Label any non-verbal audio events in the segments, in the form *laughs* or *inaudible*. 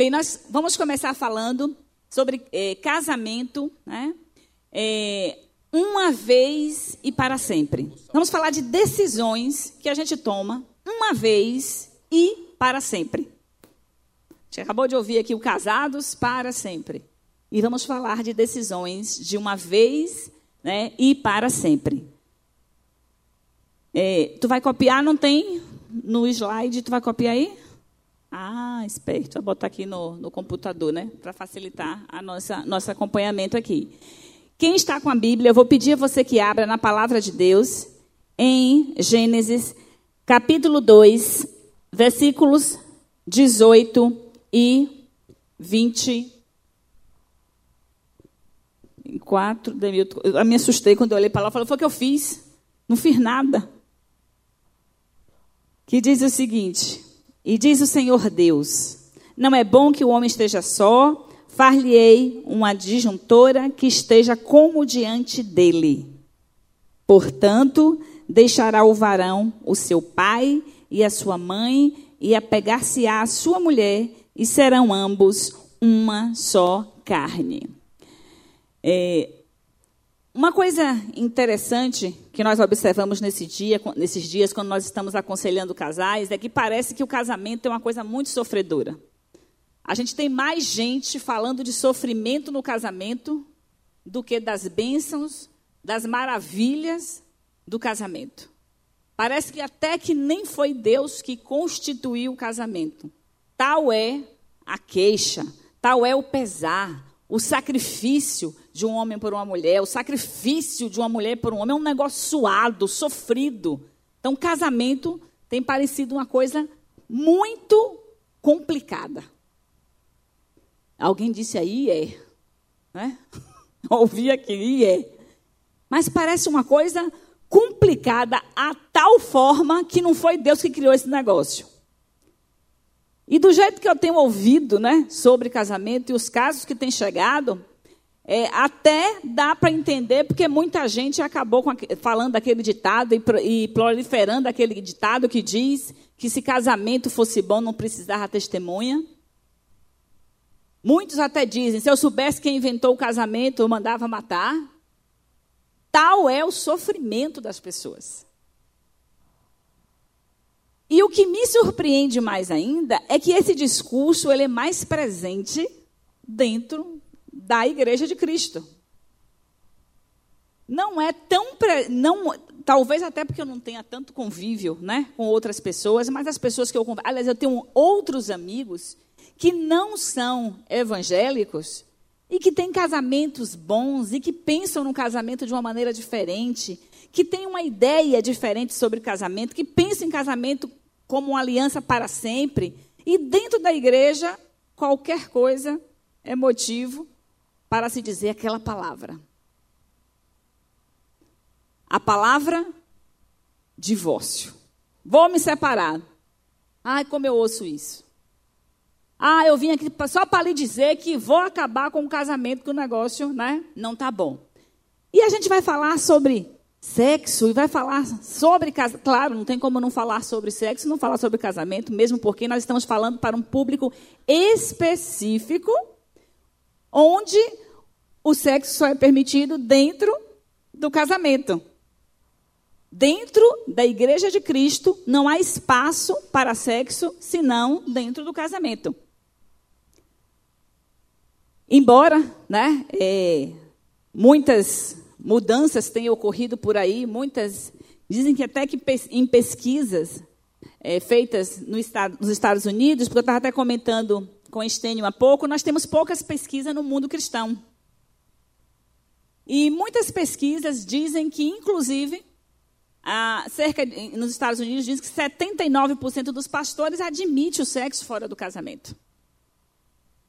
Bem, nós vamos começar falando sobre é, casamento, né? É, uma vez e para sempre. Vamos falar de decisões que a gente toma uma vez e para sempre. A gente acabou de ouvir aqui o casados para sempre. E vamos falar de decisões de uma vez né, e para sempre. É, tu vai copiar, não tem no slide, tu vai copiar aí? Ah, esperto. Vou botar aqui no, no computador, né? Para facilitar a nossa nosso acompanhamento aqui. Quem está com a Bíblia, eu vou pedir a você que abra na palavra de Deus em Gênesis, capítulo 2, versículos 18 e 24. Eu me assustei quando eu olhei para lá e falei: foi o que eu fiz? Não fiz nada. Que diz o seguinte: E diz o Senhor Deus: Não é bom que o homem esteja só, far-lhe-ei uma disjuntora que esteja como diante dele. Portanto, deixará o varão o seu pai e a sua mãe, e apegar-se-á a sua mulher, e serão ambos uma só carne. É, uma coisa interessante que nós observamos nesse dia, nesses dias, quando nós estamos aconselhando casais, é que parece que o casamento é uma coisa muito sofredora. A gente tem mais gente falando de sofrimento no casamento do que das bênçãos, das maravilhas do casamento. Parece que até que nem foi Deus que constituiu o casamento. Tal é a queixa, tal é o pesar, o sacrifício de um homem por uma mulher, o sacrifício de uma mulher por um homem é um negócio suado, sofrido. Então, casamento tem parecido uma coisa muito complicada. Alguém disse aí é, né? *laughs* Ouvi aqui é. Mas parece uma coisa complicada a tal forma que não foi Deus que criou esse negócio. E do jeito que eu tenho ouvido né, sobre casamento e os casos que têm chegado, é, até dá para entender, porque muita gente acabou falando aquele ditado e, e proliferando aquele ditado que diz que se casamento fosse bom não precisava testemunha. Muitos até dizem: se eu soubesse quem inventou o casamento, eu mandava matar. Tal é o sofrimento das pessoas. E o que me surpreende mais ainda é que esse discurso ele é mais presente dentro da igreja de Cristo. Não é tão não talvez até porque eu não tenha tanto convívio, né, com outras pessoas, mas as pessoas que eu aliás eu tenho outros amigos que não são evangélicos e que têm casamentos bons e que pensam no casamento de uma maneira diferente, que têm uma ideia diferente sobre casamento, que pensam em casamento como uma aliança para sempre. E dentro da igreja, qualquer coisa é motivo para se dizer aquela palavra. A palavra divórcio. Vou me separar. Ai, como eu ouço isso. Ah, eu vim aqui só para lhe dizer que vou acabar com o casamento, que o negócio né, não está bom. E a gente vai falar sobre sexo e vai falar sobre casamento. Claro, não tem como não falar sobre sexo, não falar sobre casamento, mesmo porque nós estamos falando para um público específico, onde o sexo só é permitido dentro do casamento. Dentro da igreja de Cristo não há espaço para sexo senão dentro do casamento. Embora, né, é, muitas mudanças têm ocorrido por aí, muitas dizem que até que em pesquisas é, feitas no estado, nos Estados Unidos, porque eu estava até comentando com a Estênio há pouco, nós temos poucas pesquisas no mundo cristão. E muitas pesquisas dizem que, inclusive, cerca de, nos Estados Unidos diz que 79% dos pastores admite o sexo fora do casamento.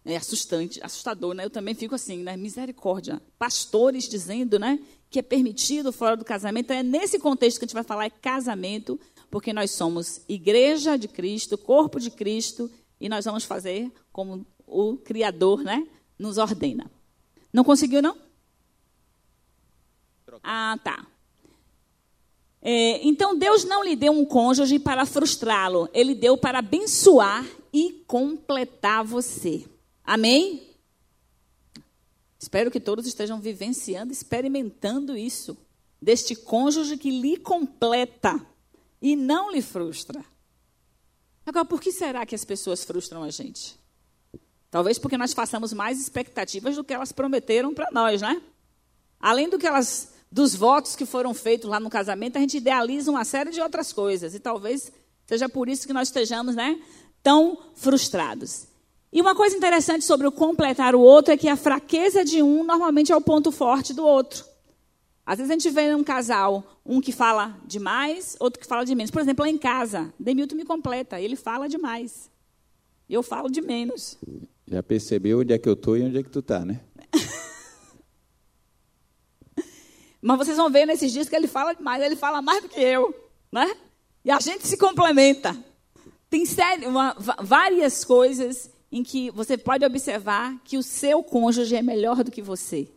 É assustante, assustador, né? Eu também fico assim, né? Misericórdia. Pastores dizendo, né, que é permitido fora do casamento. É nesse contexto que a gente vai falar é casamento, porque nós somos igreja de Cristo, corpo de Cristo, e nós vamos fazer como o Criador, né, nos ordena. Não conseguiu, não? Ah, tá. É, então Deus não lhe deu um cônjuge para frustrá-lo, ele deu para abençoar e completar você. Amém? Espero que todos estejam vivenciando, experimentando isso, deste cônjuge que lhe completa e não lhe frustra. Agora, por que será que as pessoas frustram a gente? Talvez porque nós façamos mais expectativas do que elas prometeram para nós, né? Além do que elas, dos votos que foram feitos lá no casamento, a gente idealiza uma série de outras coisas. E talvez seja por isso que nós estejamos, né, tão frustrados. E uma coisa interessante sobre o completar o outro é que a fraqueza de um normalmente é o ponto forte do outro. Às vezes a gente vê um casal, um que fala demais, outro que fala de menos. Por exemplo, lá em casa, Demilton me completa, ele fala demais. Eu falo de menos. Já percebeu onde é que eu estou e onde é que tu está, né? *laughs* Mas vocês vão ver nesses dias que ele fala demais, ele fala mais do que eu, né? E a gente se complementa. Tem sério, uma, várias coisas em que você pode observar que o seu cônjuge é melhor do que você.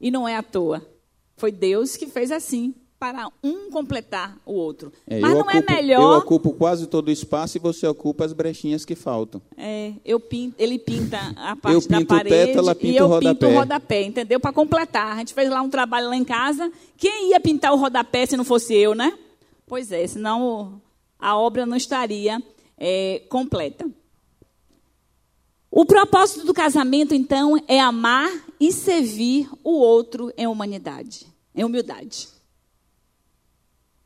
E não é à toa. Foi Deus que fez assim para um completar o outro. É, Mas não é ocupo, é melhor. Eu ocupo quase todo o espaço e você ocupa as brechinhas que faltam. É, eu pinto, ele pinta a *laughs* parte eu da parede o teto, ela pinta e eu o rodapé. pinto o rodapé, entendeu? Para completar. A gente fez lá um trabalho lá em casa. Quem ia pintar o rodapé se não fosse eu, né? Pois é, senão a obra não estaria é, completa. O propósito do casamento, então, é amar e servir o outro em humanidade, em humildade.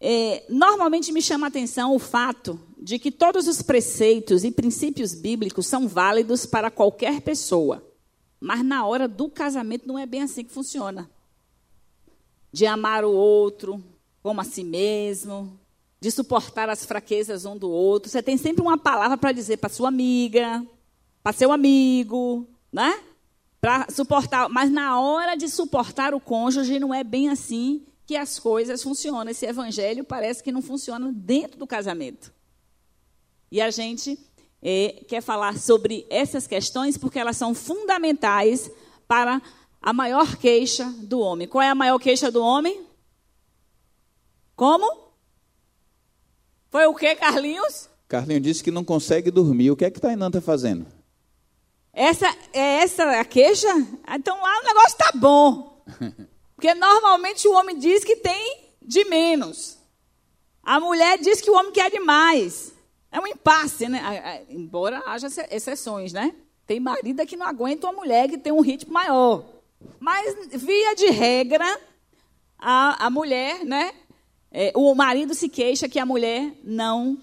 É, normalmente me chama a atenção o fato de que todos os preceitos e princípios bíblicos são válidos para qualquer pessoa. Mas na hora do casamento não é bem assim que funciona. De amar o outro como a si mesmo, de suportar as fraquezas um do outro. Você tem sempre uma palavra para dizer para sua amiga, para seu amigo, né? Para suportar, mas na hora de suportar o cônjuge não é bem assim que as coisas funcionam. Esse evangelho parece que não funciona dentro do casamento. E a gente é, quer falar sobre essas questões porque elas são fundamentais para a maior queixa do homem. Qual é a maior queixa do homem? Como? Foi o que, Carlinhos? Carlinhos disse que não consegue dormir. O que é que Tainã está fazendo? Essa é essa a queixa? Então lá o negócio está bom. *laughs* Porque normalmente o homem diz que tem de menos. A mulher diz que o homem quer demais. É um impasse, né? Embora haja exceções, né? Tem marido que não aguenta uma mulher que tem um ritmo maior. Mas, via de regra, a, a mulher, né? É, o marido se queixa que a mulher não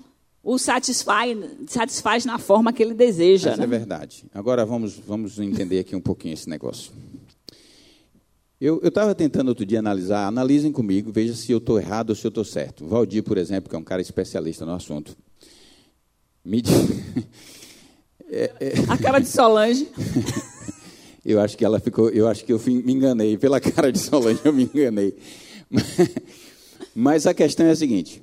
o satisfaz, satisfaz na forma que ele deseja. Isso né? é verdade. Agora vamos, vamos entender aqui um pouquinho esse negócio. Eu estava tentando outro dia analisar, analisem comigo, veja se eu estou errado ou se eu estou certo. Valdir, por exemplo, que é um cara especialista no assunto. Me *laughs* é, é... A cara de Solange. *laughs* eu acho que ela ficou, eu acho que eu me enganei, pela cara de Solange eu me enganei. *laughs* Mas a questão é a seguinte: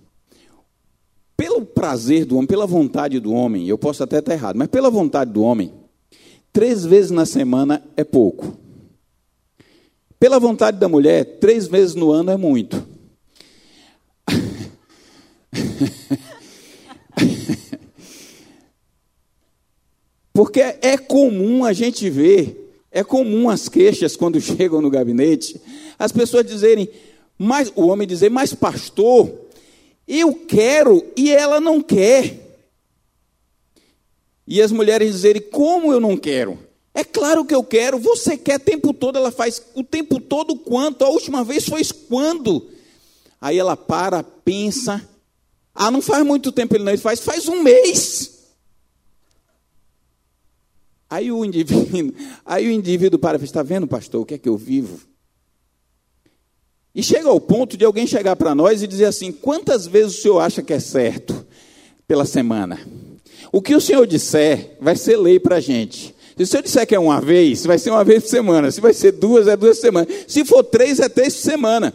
pelo prazer do homem, pela vontade do homem, eu posso até estar errado, mas pela vontade do homem, três vezes na semana é pouco. Pela vontade da mulher, três vezes no ano é muito. *laughs* Porque é comum a gente ver, é comum as queixas quando *laughs* chegam no gabinete, as pessoas dizerem, mas o homem dizer, mas pastor, eu quero e ela não quer. E as mulheres dizerem, como eu não quero? É claro que eu quero, você quer o tempo todo, ela faz o tempo todo quanto? A última vez foi quando? Aí ela para, pensa. Ah, não faz muito tempo ele não, ele faz, faz um mês. Aí o indivíduo, *laughs* aí o indivíduo para, está vendo, pastor, o que é que eu vivo? E chega ao ponto de alguém chegar para nós e dizer assim: quantas vezes o senhor acha que é certo pela semana? O que o senhor disser vai ser lei para a gente. Se eu disser que é uma vez, vai ser uma vez por semana. Se vai ser duas, é duas semanas. Se for três, é três por semana.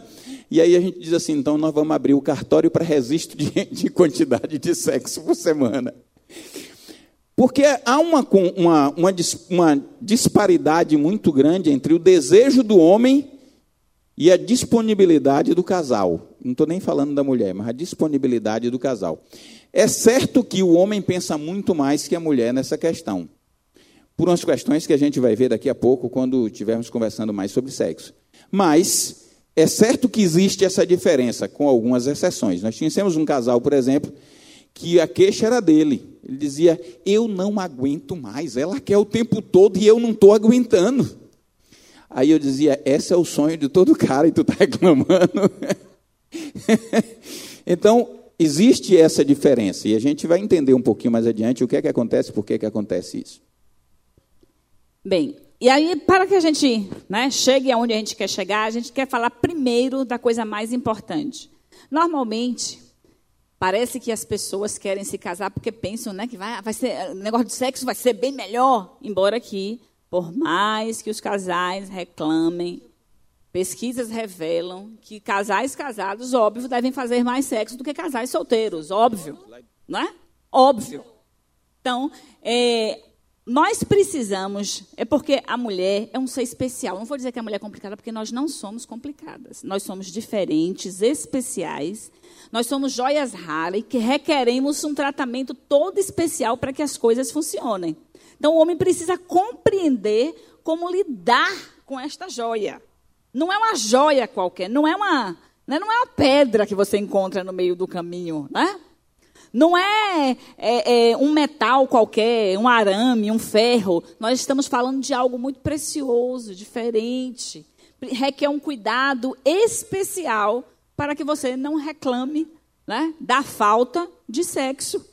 E aí a gente diz assim: então nós vamos abrir o cartório para registro de, *laughs* de quantidade de sexo por semana. Porque há uma, uma, uma, uma disparidade muito grande entre o desejo do homem e a disponibilidade do casal. não estou nem falando da mulher, mas a disponibilidade do casal. É certo que o homem pensa muito mais que a mulher nessa questão, por umas questões que a gente vai ver daqui a pouco quando estivermos conversando mais sobre sexo. Mas é certo que existe essa diferença, com algumas exceções. Nós tínhamos um casal, por exemplo, que a queixa era dele. Ele dizia: Eu não aguento mais, ela quer o tempo todo e eu não estou aguentando. Aí eu dizia: Esse é o sonho de todo cara e tu está *laughs* reclamando. então, existe essa diferença e a gente vai entender um pouquinho mais adiante o que é que acontece, por que, é que acontece isso. Bem, e aí, para que a gente né, chegue aonde a gente quer chegar, a gente quer falar primeiro da coisa mais importante. Normalmente, parece que as pessoas querem se casar porque pensam né, que vai, vai ser, o negócio de sexo vai ser bem melhor. Embora que, por mais que os casais reclamem, pesquisas revelam que casais casados, óbvio, devem fazer mais sexo do que casais solteiros. Óbvio. Não é? Óbvio. Então, é, nós precisamos, é porque a mulher é um ser especial. Não vou dizer que a mulher é complicada, porque nós não somos complicadas. Nós somos diferentes, especiais. Nós somos joias raras e que requeremos um tratamento todo especial para que as coisas funcionem. Então, o homem precisa compreender como lidar com esta joia. Não é uma joia qualquer, não é uma, né, não é uma pedra que você encontra no meio do caminho, né? Não é, é, é, um metal qualquer, um arame, um ferro. Nós estamos falando de algo muito precioso, diferente. Requer um cuidado especial para que você não reclame né, da falta de sexo.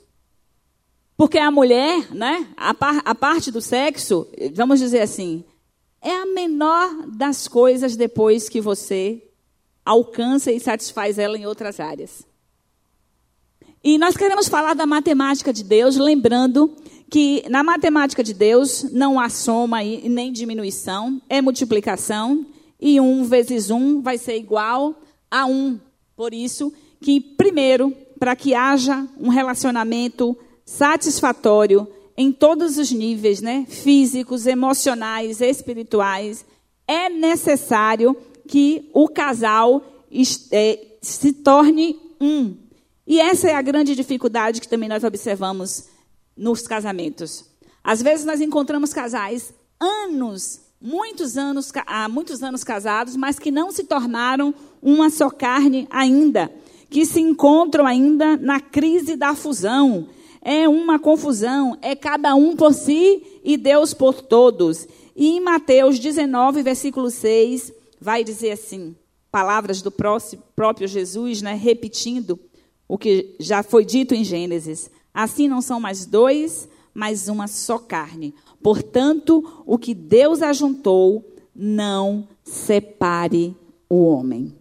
Porque a mulher, né, a, par, a parte do sexo, vamos dizer assim, é a menor das coisas depois que você alcança e satisfaz ela em outras áreas. E nós queremos falar da matemática de Deus, lembrando que na matemática de Deus não há soma e nem diminuição, é multiplicação, e um vezes um vai ser igual a um. Por isso que, primeiro, para que haja um relacionamento satisfatório em todos os níveis, né? físicos, emocionais, espirituais, é necessário que o casal é, se torne um. E essa é a grande dificuldade que também nós observamos nos casamentos. Às vezes nós encontramos casais anos, muitos anos, há muitos anos casados, mas que não se tornaram uma só carne ainda, que se encontram ainda na crise da fusão. É uma confusão, é cada um por si e Deus por todos. E em Mateus 19, versículo 6, vai dizer assim, palavras do próprio Jesus, né, repetindo, o que já foi dito em Gênesis. Assim não são mais dois, mas uma só carne. Portanto, o que Deus ajuntou, não separe o homem.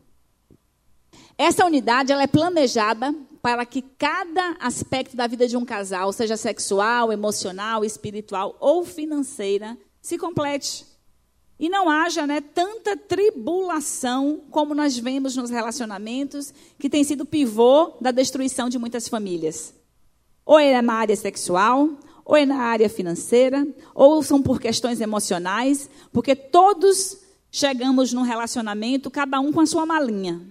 Essa unidade ela é planejada para que cada aspecto da vida de um casal, seja sexual, emocional, espiritual ou financeira, se complete. E não haja né, tanta tribulação como nós vemos nos relacionamentos, que tem sido pivô da destruição de muitas famílias. Ou é na área sexual, ou é na área financeira, ou são por questões emocionais, porque todos chegamos num relacionamento, cada um com a sua malinha.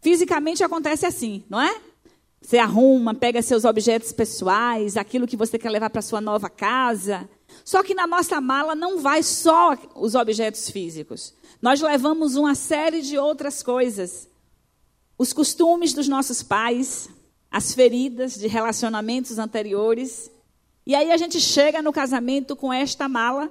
Fisicamente acontece assim, não é? Você arruma, pega seus objetos pessoais, aquilo que você quer levar para sua nova casa, só que na nossa mala não vai só os objetos físicos. Nós levamos uma série de outras coisas. Os costumes dos nossos pais, as feridas de relacionamentos anteriores. E aí a gente chega no casamento com esta mala,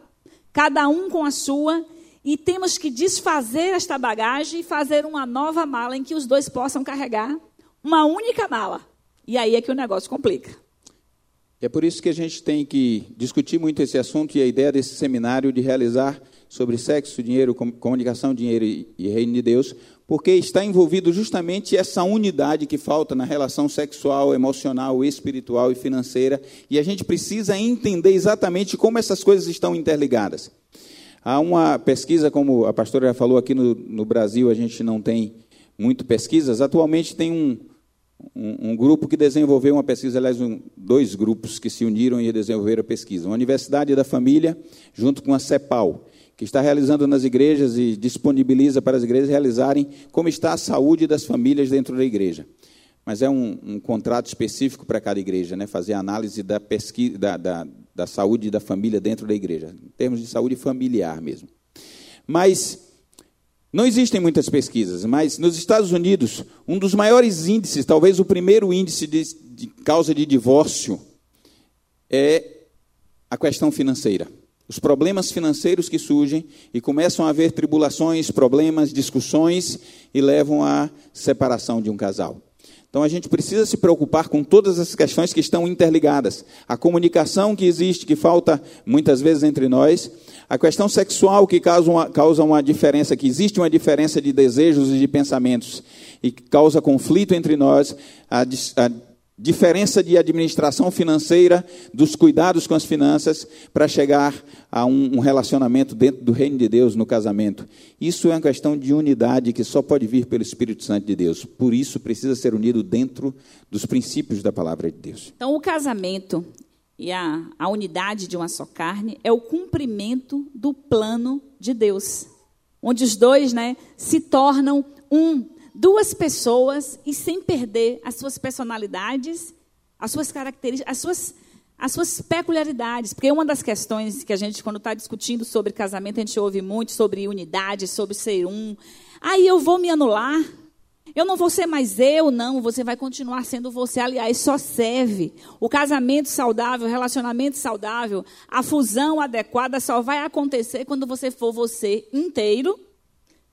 cada um com a sua, e temos que desfazer esta bagagem e fazer uma nova mala em que os dois possam carregar uma única mala. E aí é que o negócio complica. É por isso que a gente tem que discutir muito esse assunto e a ideia desse seminário de realizar sobre sexo, dinheiro, comunicação, dinheiro e reino de Deus, porque está envolvido justamente essa unidade que falta na relação sexual, emocional, espiritual e financeira, e a gente precisa entender exatamente como essas coisas estão interligadas. Há uma pesquisa, como a pastora já falou aqui no, no Brasil, a gente não tem muito pesquisas. Atualmente tem um, um, um, grupo que desenvolveu uma pesquisa, aliás, um, dois grupos que se uniram e desenvolveram a pesquisa. Uma Universidade da Família, junto com a CEPAL, que está realizando nas igrejas e disponibiliza para as igrejas realizarem como está a saúde das famílias dentro da igreja. Mas é um, um contrato específico para cada igreja, né? fazer a análise da, pesquisa, da, da, da saúde da família dentro da igreja, em termos de saúde familiar mesmo. Mas não existem muitas pesquisas, mas nos Estados Unidos, um dos maiores índices, talvez o primeiro índice de, de causa de divórcio, é a questão financeira. Os problemas financeiros que surgem e começam a haver tribulações, problemas, discussões e levam à separação de um casal. Então a gente precisa se preocupar com todas essas questões que estão interligadas. A comunicação que existe, que falta muitas vezes entre nós, a questão sexual que causa uma, causa uma diferença, que existe uma diferença de desejos e de pensamentos e que causa conflito entre nós, a, a diferença de administração financeira, dos cuidados com as finanças, para chegar a um, um, relacionamento dentro do reino de Deus no casamento. Isso é uma questão de unidade que só pode vir pelo Espírito Santo de Deus. Por isso, precisa ser unido dentro dos princípios da palavra de Deus. Então, o casamento e a, a unidade de uma só carne é o cumprimento do plano de Deus, onde os dois né, se tornam um duas pessoas e sem perder as suas personalidades, as suas características, as suas, as suas peculiaridades. Porque uma das questões que a gente, quando está discutindo sobre casamento, a gente ouve muito sobre unidade, sobre ser um. Aí eu vou me anular. Eu não vou ser mais eu, não. Você vai continuar sendo você. Aliás, só serve. O casamento saudável, o relacionamento saudável, a fusão adequada só vai acontecer quando você for você inteiro,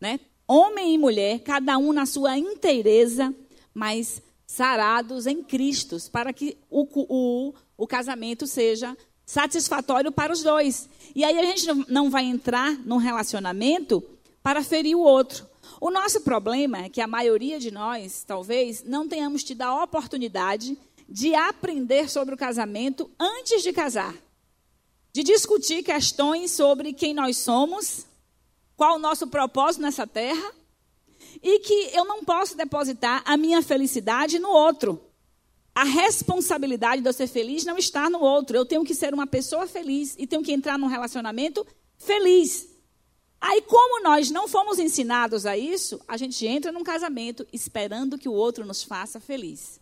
né? homem e mulher, cada um na sua inteireza, mas sarados em Cristo, para que o, o, o casamento seja satisfatório para os dois. E aí a gente não vai entrar num relacionamento para ferir o outro. O nosso problema é que a maioria de nós, talvez, não tenhamos tido a oportunidade de aprender sobre o casamento antes de casar. De discutir questões sobre quem nós somos, qual o nosso propósito nessa terra e que eu não posso depositar a minha felicidade no outro. A responsabilidade de eu ser feliz não está no outro. Eu tenho que ser uma pessoa feliz e tenho que entrar num relacionamento feliz. Aí, como nós não fomos ensinados a isso, a gente entra num casamento esperando que o outro nos faça feliz.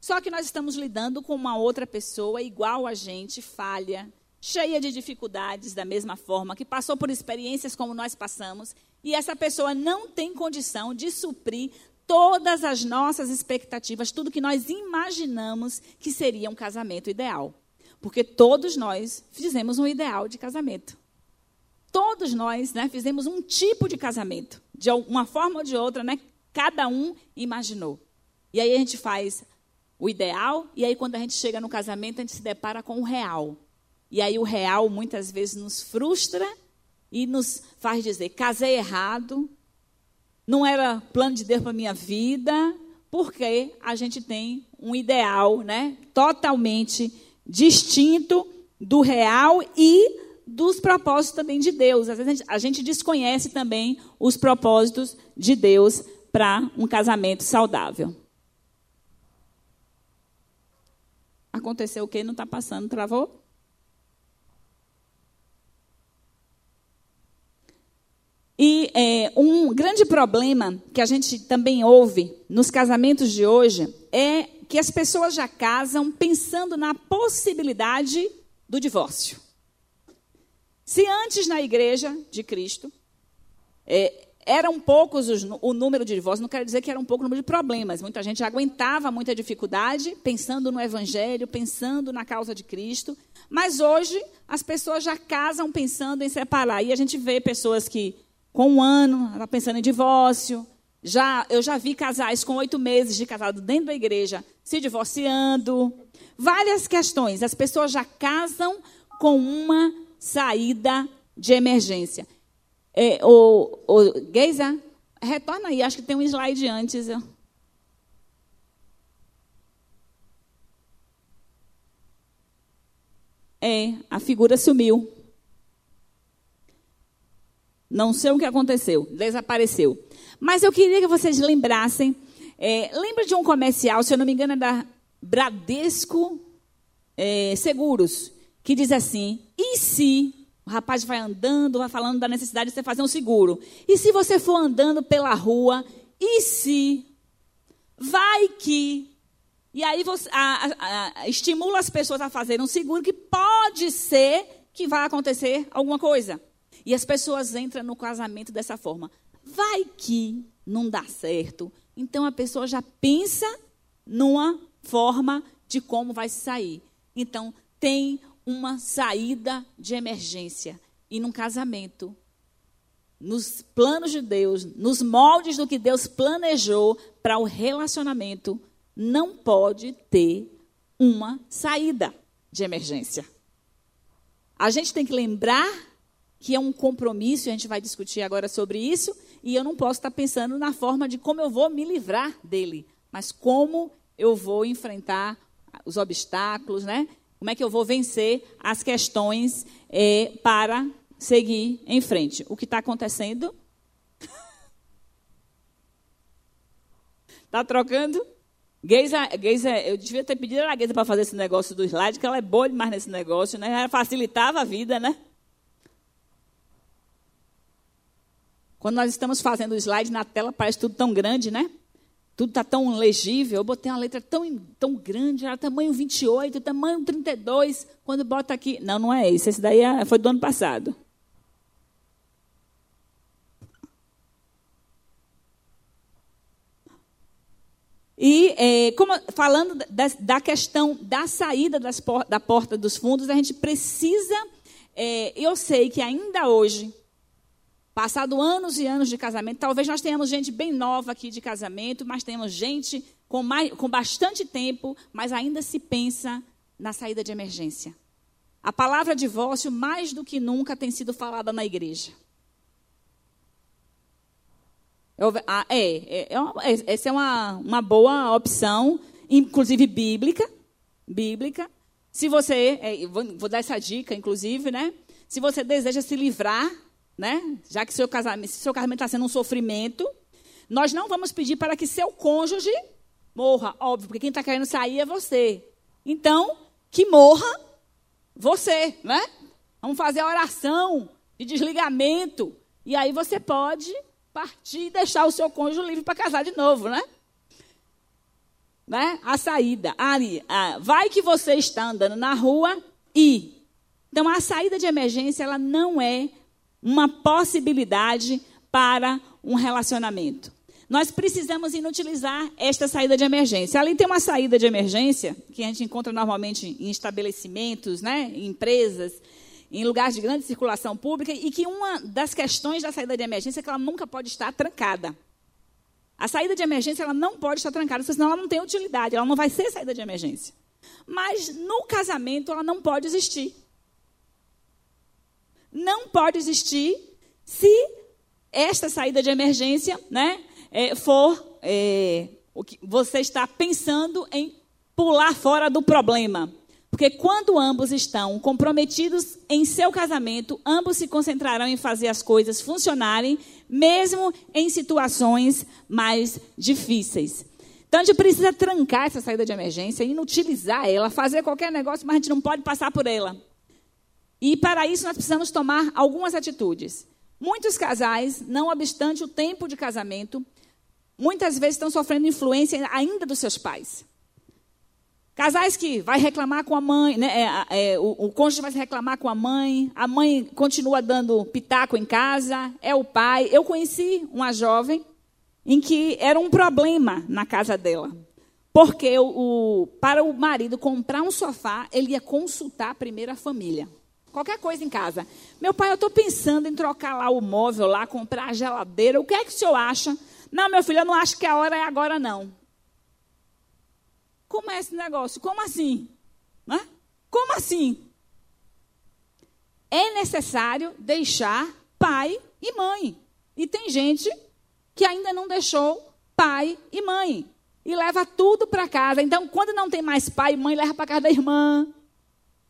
Só que nós estamos lidando com uma outra pessoa igual a gente, falha, cheia de dificuldades da mesma forma, que passou por experiências como nós passamos, e essa pessoa não tem condição de suprir todas as nossas expectativas, tudo que nós imaginamos que seria um casamento ideal. Porque todos nós fizemos um ideal de casamento. Todos nós né, fizemos um tipo de casamento. De uma forma ou de outra, né, cada um imaginou. E aí a gente faz o ideal, e aí quando a gente chega no casamento, a gente se depara com o real. E aí o real muitas vezes nos frustra e nos faz dizer: casei errado, não era plano de Deus para minha vida, porque a gente tem um ideal, né, totalmente distinto do real e dos propósitos também de Deus. Às vezes a gente, desconhece também os propósitos de Deus para um casamento saudável. Aconteceu o que? Não está passando, travou? E é, um grande problema que a gente também ouve nos casamentos de hoje é que as pessoas já casam pensando na possibilidade do divórcio. Se antes na igreja de Cristo é, eram poucos os, o número de divórcios, não quero dizer que era um pouco o número de problemas. Muita gente aguentava muita dificuldade, pensando no Evangelho, pensando na causa de Cristo. Mas hoje as pessoas já casam pensando em separar. E a gente vê pessoas que com um ano, está pensando em divórcio. Já, eu já vi casais com oito meses de casado dentro da igreja se divorciando. Várias questões. As pessoas já casam com uma saída de emergência. É, o, o Geisa, retorna aí, acho que tem um slide antes. É, a figura sumiu. Não sei o que aconteceu, desapareceu. Mas eu queria que vocês lembrassem. É, lembra de um comercial, se eu não me engano, é da Bradesco é, Seguros, que diz assim: e se O rapaz vai andando, vai falando da necessidade de você fazer um seguro. E se você for andando pela rua, e se? Vai que. E aí você a, a, a, estimula as pessoas a fazerem um seguro que pode ser que vai acontecer alguma coisa. E as pessoas entram no casamento dessa forma. Vai que não dá certo. Então a pessoa já pensa numa forma de como vai sair. Então tem uma saída de emergência. E num casamento, nos planos de Deus, nos moldes do que Deus planejou para o relacionamento, não pode ter uma saída de emergência. A gente tem que lembrar que é um compromisso, e a gente vai discutir agora sobre isso, e eu não posso estar pensando na forma de como eu vou me livrar dele, mas como eu vou enfrentar os obstáculos, né? Como é que eu vou vencer as questões é, para seguir em frente? O que está acontecendo? Está *laughs* trocando? Geisa, Geisa, eu devia ter pedido a Geisa para fazer esse negócio do slide, que ela é boa demais nesse negócio, né? Ela facilitava a vida, né? Quando nós estamos fazendo o slide na tela, parece tudo tão grande, né? Tudo está tão legível. Eu botei uma letra tão, tão grande, era tamanho 28, tamanho 32. Quando bota aqui. Não, não é esse. Esse daí é, foi do ano passado. E é, como, falando da, da, questão da saída das, da porta dos fundos, a gente precisa. É, eu sei que ainda hoje Passado anos e anos de casamento, talvez nós tenhamos gente bem nova aqui de casamento, mas temos gente com, mais, com bastante tempo, mas ainda se pensa na saída de emergência. A palavra divórcio, mais do que nunca, tem sido falada na igreja. Eu, ah, é, é, é, é, essa é uma, uma boa opção, inclusive bíblica. Bíblica. Se você, é, vou, vou dar essa dica, inclusive, né? Se você deseja se livrar né? Já que seu casamento, se seu casamento está sendo um sofrimento, nós não vamos pedir para que seu cônjuge morra, óbvio, porque quem está querendo sair é você. Então, que morra você, né? Vamos fazer a oração de desligamento. E aí você pode partir e deixar o seu cônjuge livre para casar de novo, né? né? A saída. Ah, vai que você está andando na rua e. Então, a saída de emergência, ela não é uma possibilidade para um relacionamento. Nós precisamos inutilizar esta saída de emergência. Ali tem uma saída de emergência que a gente encontra normalmente em estabelecimentos, né, em empresas, em lugares de grande circulação pública, e que uma das questões da saída de emergência é que ela nunca pode estar trancada. A saída de emergência ela não pode estar trancada, senão ela não tem utilidade, ela não vai ser saída de emergência. Mas no casamento ela não pode existir não pode existir se esta saída de emergência né, é, for é, o que você está pensando em pular fora do problema. Porque quando ambos estão comprometidos em seu casamento, ambos se concentrarão em fazer as coisas funcionarem, mesmo em situações mais difíceis. Então a gente precisa trancar essa saída de emergência, inutilizar ela, fazer qualquer negócio, mas a gente não pode passar por ela. E para isso nós precisamos tomar algumas atitudes. Muitos casais, não obstante o tempo de casamento, muitas vezes estão sofrendo influência ainda dos seus pais. Casais que vai reclamar com a mãe, né, é, é, o, o cônjuge vai reclamar com a mãe, a mãe continua dando pitaco em casa, é o pai. Eu conheci uma jovem em que era um problema na casa dela. Porque o, o, para o marido comprar um sofá, ele ia consultar primeiro a família. Qualquer coisa em casa. Meu pai, eu estou pensando em trocar lá o móvel, lá, comprar a geladeira. O que é que o senhor acha? Não, meu filho, eu não acho que a hora é agora, não. Como é esse negócio? Como assim? Como assim? É necessário deixar pai e mãe. E tem gente que ainda não deixou pai e mãe. E leva tudo para casa. Então, quando não tem mais pai e mãe, leva para casa da irmã,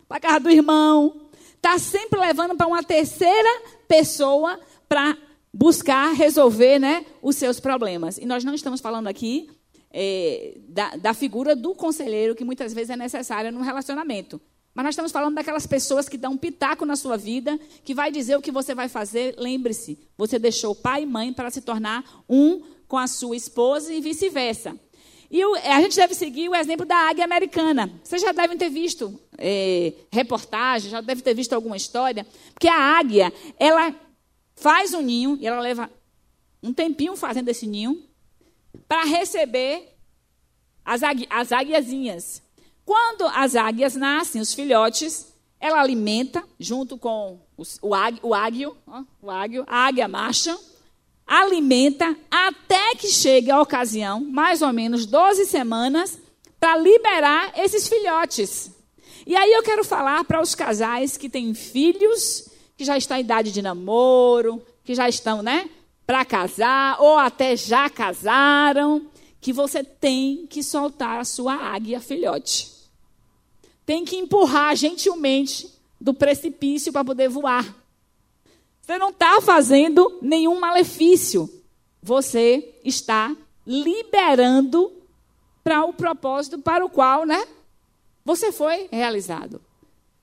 para casa do irmão, está sempre levando para uma terceira pessoa para buscar resolver né, os seus problemas. E nós não estamos falando aqui é, da, da, figura do conselheiro, que muitas vezes é necessária no relacionamento. Mas nós estamos falando daquelas pessoas que dão um pitaco na sua vida, que vai dizer o que você vai fazer. Lembre-se, você deixou pai e mãe para se tornar um com a sua esposa e vice-versa. E o, a gente deve seguir o exemplo da águia americana. Vocês já devem ter visto é, reportagem, já devem ter visto alguma história, porque a águia, ela faz um ninho e ela leva um tempinho fazendo esse ninho para receber as, as águiazinhas. Quando as águias nascem, os filhotes, ela alimenta junto com os, o, o águio, ó, o águio, a águia macha, alimenta até que chegue a ocasião, mais ou menos 12 semanas, para liberar esses filhotes. E aí eu quero falar para os casais que têm filhos, que já estão em idade de namoro, que já estão, né, para casar, ou até já casaram, que você tem que soltar a sua águia filhote. Tem que empurrar gentilmente do precipício para poder voar. Você não está fazendo nenhum malefício. Você está liberando para o propósito para o qual, né? Você foi realizado.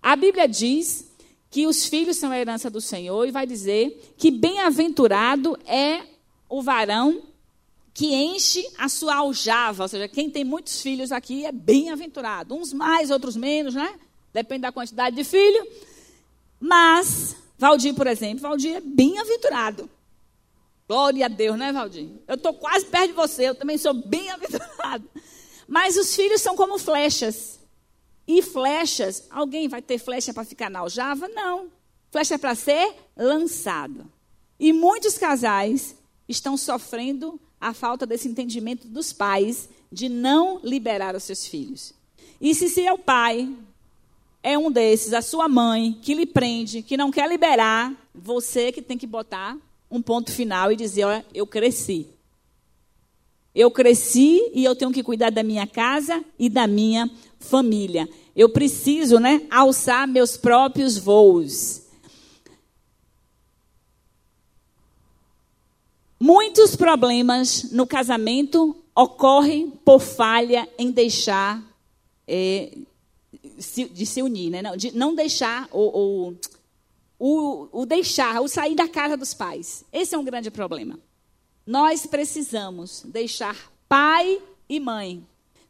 A Bíblia diz que os filhos são a herança do Senhor e vai dizer que bem-aventurado é o varão que enche a sua aljava, ou seja, quem tem muitos filhos aqui é bem-aventurado, uns mais, outros menos, né? Depende da quantidade de filho. Mas Valdir, por exemplo, Valdir é bem aventurado. Glória a Deus, né, Valdir? Eu estou quase perto de você, eu também sou bem aventurado. Mas os filhos são como flechas. E flechas, alguém vai ter flecha para ficar na aljava? Não. Flecha é para ser lançado. E muitos casais estão sofrendo a falta desse entendimento dos pais de não liberar os seus filhos. E se seu pai é um desses, a sua mãe, que lhe prende, que não quer liberar, você que tem que botar um ponto final e dizer: olha, eu cresci. Eu cresci e eu tenho que cuidar da minha casa e da minha família. Eu preciso, né, alçar meus próprios voos. Muitos problemas no casamento ocorrem por falha em deixar é, de se unir, né? de não deixar o, o, o, o deixar, o sair da casa dos pais. Esse é um grande problema. Nós precisamos deixar pai e mãe,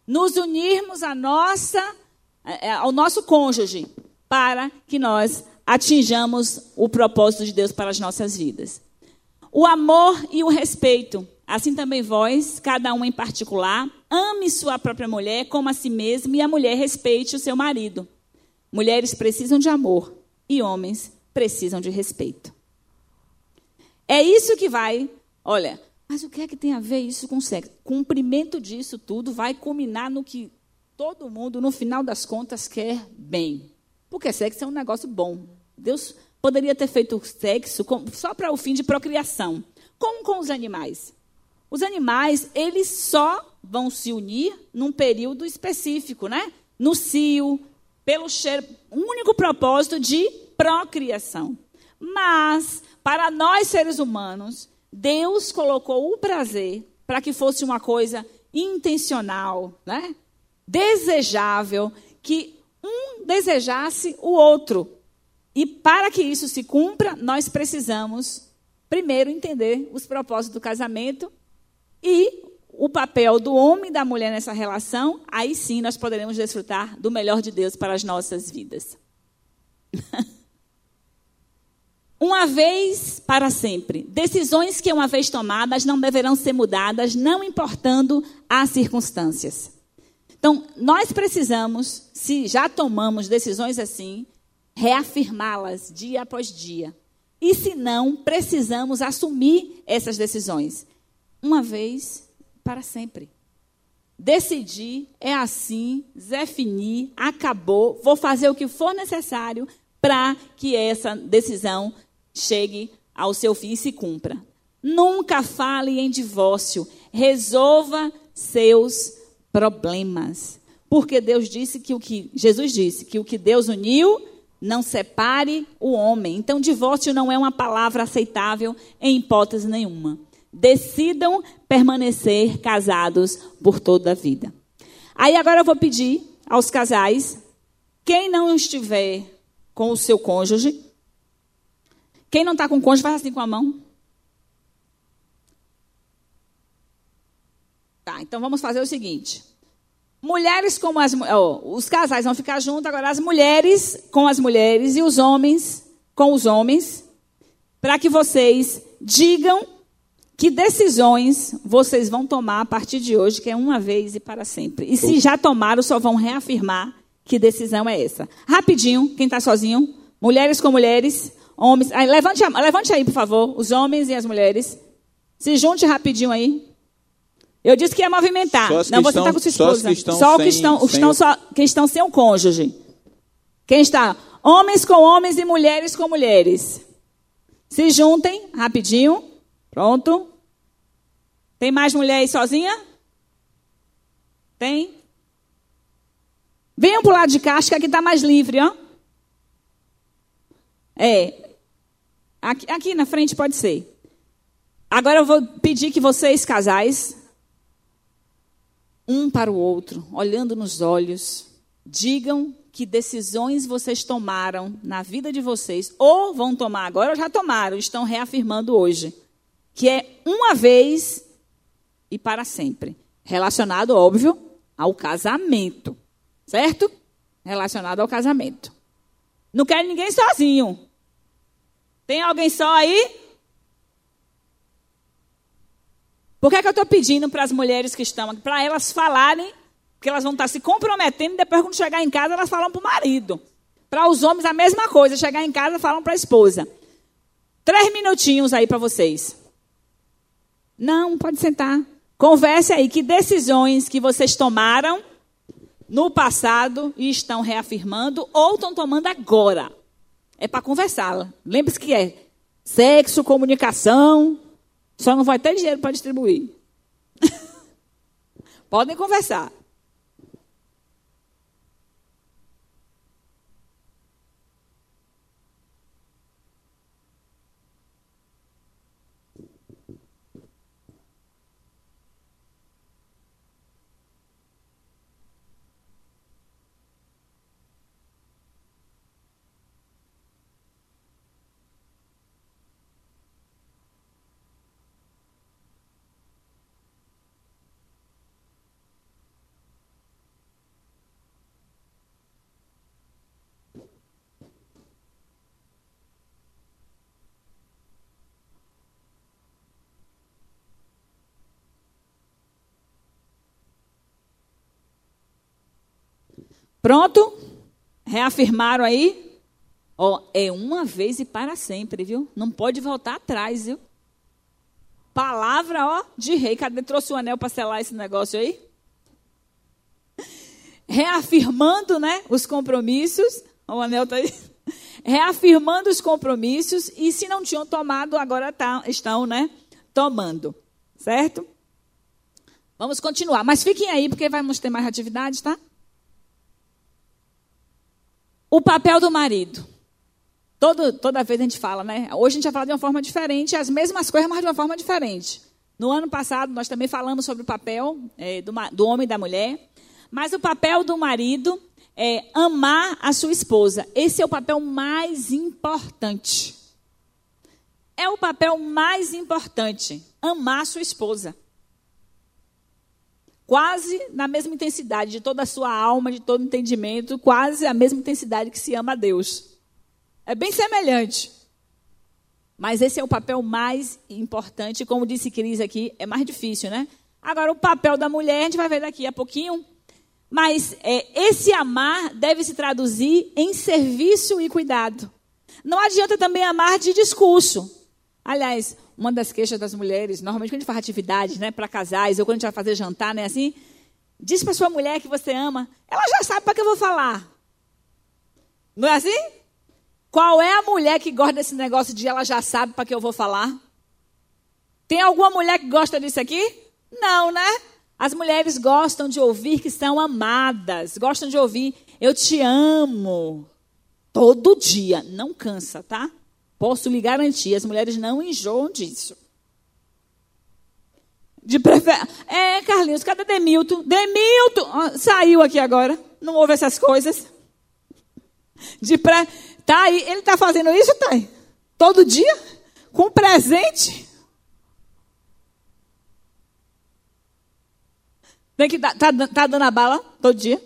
nos unirmos a nossa, é, é, ao nosso cônjuge, para que nós atinjamos o propósito de Deus para as nossas vidas. O amor e o respeito Assim também vós, cada um em particular, ame sua própria mulher como a si mesmo e a mulher respeite o seu marido. Mulheres precisam de amor e homens precisam de respeito. É isso que vai. Olha, mas o que é que tem a ver isso com sexo? Cumprimento disso tudo vai culminar no que todo mundo, no final das contas, quer bem. Porque sexo é um negócio bom. Deus poderia ter feito sexo só para o fim de procriação, como com os animais. Os animais, eles só vão se unir num período específico, né? No cio, pelo cheiro, um único propósito de procriação. Mas, para nós seres humanos, Deus colocou o prazer para que fosse uma coisa intencional, né? Desejável, que um desejasse o outro. E para que isso se cumpra, nós precisamos primeiro entender os propósitos do casamento e o papel do homem e da mulher nessa relação, aí sim nós poderemos desfrutar do melhor de Deus para as nossas vidas. *laughs* uma vez para sempre. Decisões que, uma vez tomadas, não deverão ser mudadas, não importando as circunstâncias. Então, nós precisamos, se já tomamos decisões assim, reafirmá-las dia após dia. E se não, precisamos assumir essas decisões uma vez para sempre. Decidi, é assim, defini, acabou, vou fazer o que for necessário para que essa decisão chegue ao seu fim e se cumpra. Nunca fale em divórcio, resolva seus problemas. Porque Deus disse que o que Jesus disse que o que Deus uniu não separe o homem. Então divórcio não é uma palavra aceitável em hipótese nenhuma decidam permanecer casados por toda a vida. Aí agora eu vou pedir aos casais Quem não estiver com o seu cônjuge, quem não está com o cônjuge, faz assim com a mão. Tá, então vamos fazer o seguinte. Mulheres como as os casais vão ficar juntos, agora as mulheres com as mulheres e os homens com os homens, para que vocês digam que decisões vocês vão tomar a partir de hoje, que é uma vez e para sempre. E se já tomaram, só vão reafirmar que decisão é essa. Rapidinho, quem está sozinho, mulheres com mulheres, homens. Aí, levante, levante aí, por favor, os homens e as mulheres. Se junte rapidinho aí. Eu disse que ia movimentar. Não, você está com sua esposa. Só, que estão, só que estão, sem, estão, só, que estão sem o cônjuge. Quem está? Homens com homens e mulheres com mulheres. Se juntem, rapidinho. Pronto. Tem mais mulher aí sozinha? Tem? Venham para o lado de cá, acho que aqui está mais livre, ó. É. Aqui, aqui na frente pode ser. Agora eu vou pedir que vocês, casais, um para o outro, olhando nos olhos, digam que decisões vocês tomaram na vida de vocês, ou vão tomar agora, ou já tomaram, estão reafirmando hoje. Que é uma vez e para sempre. Relacionado, óbvio, ao casamento. Certo? Relacionado ao casamento. Não quero ninguém sozinho. Tem alguém só aí? Por que, é que eu estou pedindo para as mulheres que estão aqui? Para elas falarem, porque elas vão estar se comprometendo e depois, quando chegar em casa, elas falam para o marido. Para os homens, a mesma coisa. Chegar em casa, falam para a esposa. Três minutinhos aí para vocês. Não, pode sentar. Converse aí que decisões que vocês tomaram no passado e estão reafirmando ou estão tomando agora. É para conversar. Lembre-se que é sexo, comunicação, só não vai ter dinheiro para distribuir. *laughs* Podem conversar. Pronto? Reafirmaram aí? Ó, é uma vez e para sempre, viu? Não pode voltar atrás, viu? Palavra, ó, de rei. Cadê? Trouxe o anel para selar esse negócio aí? Reafirmando, né, os compromissos. O anel está aí. Reafirmando os compromissos. E se não tinham tomado, agora tá, estão, né, tomando. Certo? Vamos continuar. Mas fiquem aí, porque vamos ter mais atividades, tá? O papel do marido. Todo, toda vez a gente fala, né? Hoje a gente vai falar de uma forma diferente, as mesmas coisas, mas de uma forma diferente. No ano passado, nós também falamos sobre o papel é, do, do homem e da mulher. Mas o papel do marido é amar a sua esposa. Esse é o papel mais importante. É o papel mais importante. Amar a sua esposa quase na mesma intensidade de toda a sua alma, de todo entendimento, quase a mesma intensidade que se ama a Deus. É bem semelhante. Mas esse é o papel mais importante, como disse Cris aqui, é mais difícil, né? Agora, o papel da mulher, a gente vai ver daqui a pouquinho. Mas é, esse amar deve se traduzir em serviço e cuidado. Não adianta também amar de discurso. Aliás, uma das queixas das mulheres, normalmente quando a gente faz atividades né, para casais, ou quando a gente vai fazer jantar, né, assim, diz para sua mulher que você ama, ela já sabe para que eu vou falar. Não é assim? Qual é a mulher que gosta desse negócio de ela já sabe para que eu vou falar? Tem alguma mulher que gosta disso aqui? Não, né? As mulheres gostam de ouvir que são amadas, gostam de ouvir eu te amo. Todo dia, não cansa, tá? Posso lhe garantir, as mulheres não enjoam disso. De prefer... É, Carlinhos, cadê Demilton? Demilton! Ah, saiu aqui agora. Não ouve essas coisas. De pra... Tá aí, ele está fazendo isso, tá aí. Todo dia? Com presente? Tem que tá, tá, tá dando a bala todo dia?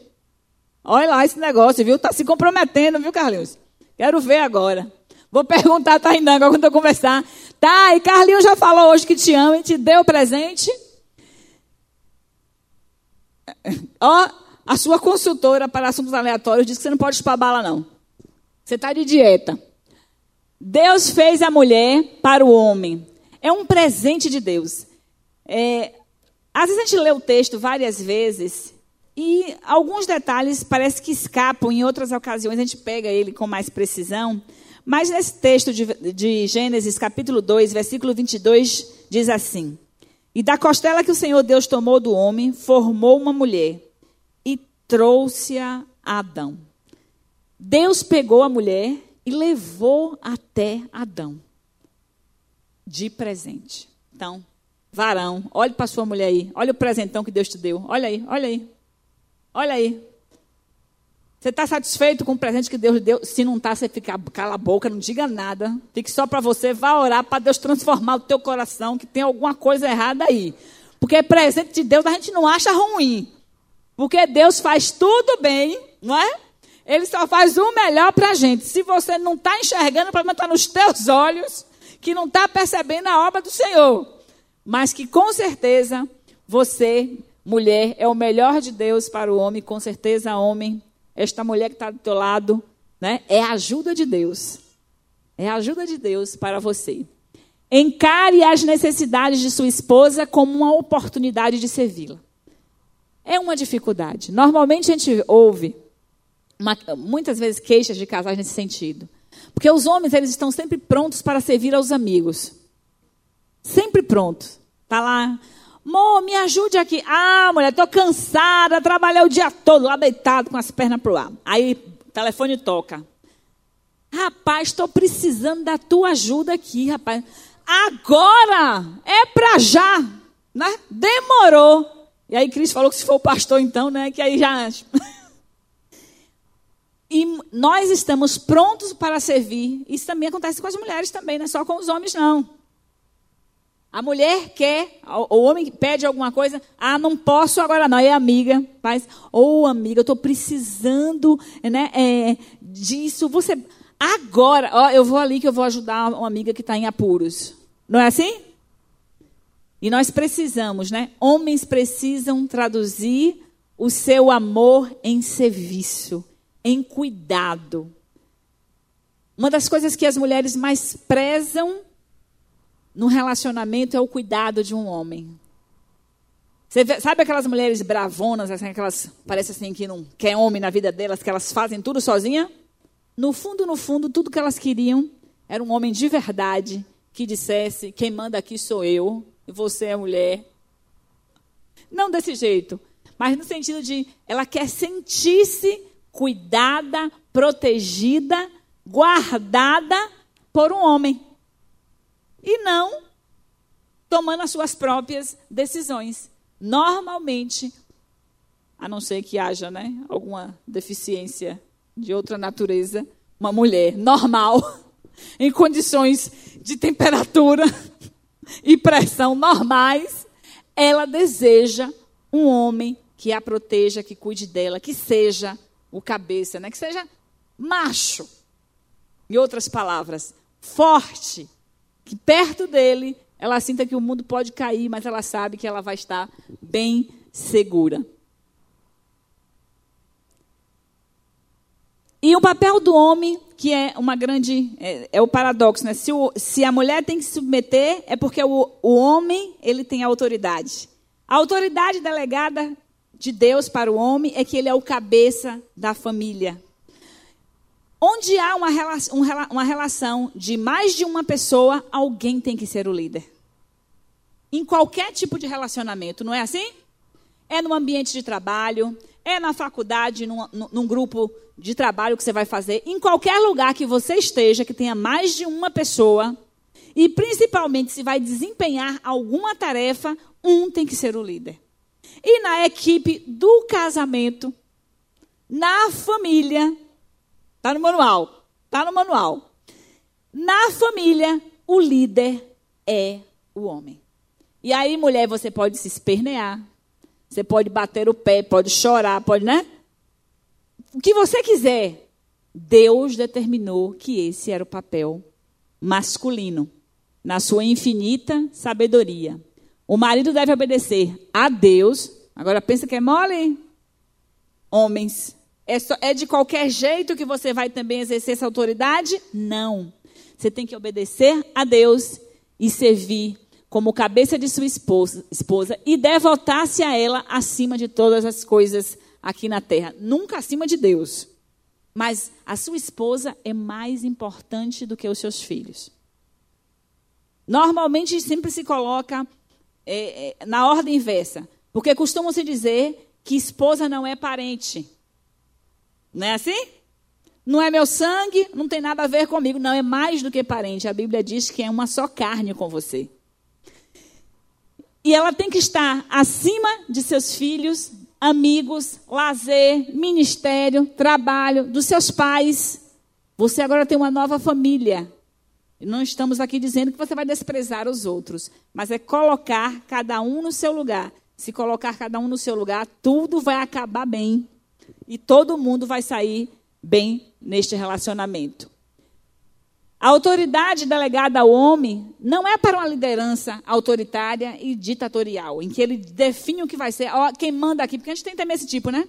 Olha lá esse negócio, viu? Tá se comprometendo, viu, Carlinhos? Quero ver agora. Vou perguntar a Tainã agora quando eu conversar. Tá, e Carlinhos já falou hoje que te ama e te deu presente? Ó, a sua consultora para assuntos aleatórios disse que você não pode chupar bala, não. Você está de dieta. Deus fez a mulher para o homem. É um presente de Deus. É, às vezes a gente lê o texto várias vezes e alguns detalhes parece que escapam, em outras ocasiões a gente pega ele com mais precisão. Mas nesse texto de, de Gênesis, capítulo 2, versículo 22, diz assim: E da costela que o Senhor Deus tomou do homem, formou uma mulher e trouxe-a a Adão. Deus pegou a mulher e levou até Adão de presente. Então, varão, olhe para sua mulher aí, olha o presentão que Deus te deu. Olha aí, olha aí. Olha aí. Você está satisfeito com o presente que Deus deu? Se não está, você fica, cala a boca, não diga nada. Fique só para você, vá orar para Deus transformar o teu coração, que tem alguma coisa errada aí. Porque presente de Deus a gente não acha ruim. Porque Deus faz tudo bem, não é? Ele só faz o melhor para a gente. Se você não está enxergando, o problema está nos teus olhos, que não está percebendo a obra do Senhor. Mas que com certeza você, mulher, é o melhor de Deus para o homem. Com certeza, homem, esta mulher que está do teu lado, né, é a ajuda de Deus. É a ajuda de Deus para você. Encare as necessidades de sua esposa como uma oportunidade de servi-la. É uma dificuldade. Normalmente a gente ouve uma, muitas vezes queixas de casais nesse sentido. Porque os homens, eles estão sempre prontos para servir aos amigos. Sempre prontos. Tá lá, Mô, me ajude aqui. Ah, mulher, estou cansada, trabalhei o dia todo lá deitado com as pernas pro ar. Aí o telefone toca. Rapaz, estou precisando da tua ajuda aqui, rapaz. Agora! É para já! Né? Demorou. E aí Cristo falou que se for o pastor, então, né? Que aí já. *laughs* E nós estamos prontos para servir. Isso também acontece com as mulheres também, não é só com os homens, não. A mulher quer, o homem pede alguma coisa, ah, não posso agora não, é amiga, faz, ou oh, amiga, eu estou precisando né, é, disso, você, agora, ó, eu vou ali que eu vou ajudar uma amiga que está em apuros. Não é assim? E nós precisamos, né? Homens precisam traduzir o seu amor em serviço em cuidado. Uma das coisas que as mulheres mais prezam no relacionamento é o cuidado de um homem. Você vê, sabe aquelas mulheres bravonas, assim, aquelas parece assim que não quer homem na vida delas, que elas fazem tudo sozinha? No fundo, no fundo, tudo que elas queriam era um homem de verdade que dissesse: quem manda aqui sou eu e você é mulher. Não desse jeito, mas no sentido de ela quer sentir-se cuidada, protegida, guardada por um homem. E não tomando as suas próprias decisões. Normalmente, a não ser que haja né, alguma deficiência de outra natureza, uma mulher normal, *laughs* em condições de temperatura *laughs* e pressão normais, ela deseja um homem que a proteja, que cuide dela, que seja o cabeça, né? que seja macho. Em outras palavras, forte, que perto dele ela sinta que o mundo pode cair, mas ela sabe que ela vai estar bem segura. E o papel do homem, que é uma grande. É, é o paradoxo, né? Se, o, se, a mulher tem que se submeter, é porque o, o homem ele tem autoridade. A autoridade delegada de Deus para o homem é que ele é o cabeça da família. Onde há uma relação, uma relação de mais de uma pessoa, alguém tem que ser o líder. Em qualquer tipo de relacionamento, não é assim? É no ambiente de trabalho, é na faculdade, num, num grupo de trabalho que você vai fazer, em qualquer lugar que você esteja, que tenha mais de uma pessoa, e principalmente se vai desempenhar alguma tarefa, um tem que ser o líder. E na equipe do casamento, na família, Está no manual. Está no manual. Na família, o líder é o homem. E aí, mulher, você pode se espernear, você pode bater o pé, pode chorar, pode, né? O que você quiser. Deus determinou que esse era o papel masculino, na sua infinita sabedoria. O marido deve obedecer a Deus. Agora pensa que é mole? Homens. É, só, é de qualquer jeito que você vai também exercer essa autoridade? Não. Você tem que obedecer a Deus e servir como cabeça de sua esposa, esposa e devotar-se a ela acima de todas as coisas aqui na terra. Nunca acima de Deus. Mas a sua esposa é mais importante do que os seus filhos. Normalmente sempre se coloca é, é, na ordem inversa. Porque costumam se dizer que esposa não é parente. Não é assim? Não é meu sangue, não tem nada a ver comigo. Não, é mais do que parente. A Bíblia diz que é uma só carne com você. E ela tem que estar acima de seus filhos, amigos, lazer, ministério, trabalho, dos seus pais. Você agora tem uma nova família. Não estamos aqui dizendo que você vai desprezar os outros, mas é colocar cada um no seu lugar. Se colocar cada um no seu lugar, tudo vai acabar bem. E todo mundo vai sair bem neste relacionamento. A autoridade delegada ao homem não é para uma liderança autoritária e ditatorial, em que ele define o que vai ser. Ó, quem manda aqui, porque a gente tem também esse tipo, né?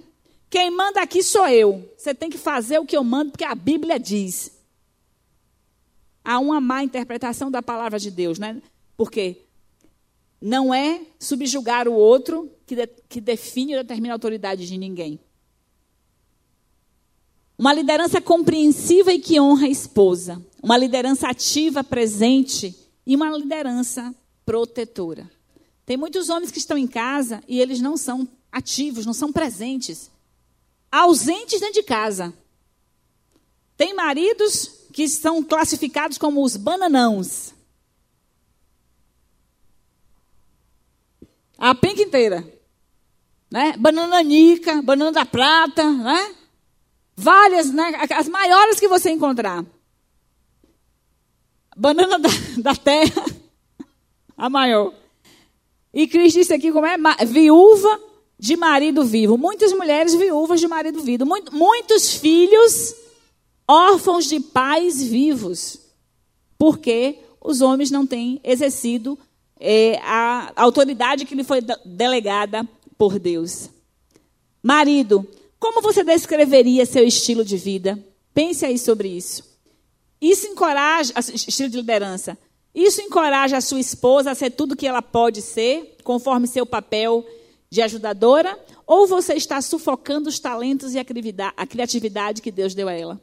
Quem manda aqui sou eu. Você tem que fazer o que eu mando, porque a Bíblia diz. Há uma má interpretação da palavra de Deus, né? Porque não é subjugar o outro que, de, que define ou determina a autoridade de ninguém. Uma liderança compreensiva e que honra a esposa. Uma liderança ativa, presente e uma liderança protetora. Tem muitos homens que estão em casa e eles não são ativos, não são presentes. Ausentes dentro de casa. Tem maridos que são classificados como os bananãos. A penca inteira. Né? Banana nica, banana da prata, né? Várias, né? as maiores que você encontrar. Banana da, da terra, a maior. E Cristo disse aqui como é viúva de marido vivo. Muitas mulheres viúvas de marido vivo. Muitos filhos órfãos de pais vivos. Porque os homens não têm exercido é, a autoridade que lhe foi delegada por Deus. Marido, como você descreveria seu estilo de vida? Pense aí sobre isso. Isso encoraja, estilo de liderança, isso encoraja a sua esposa a ser tudo que ela pode ser, conforme seu papel de ajudadora? Ou você está sufocando os talentos e a criatividade que Deus deu a ela?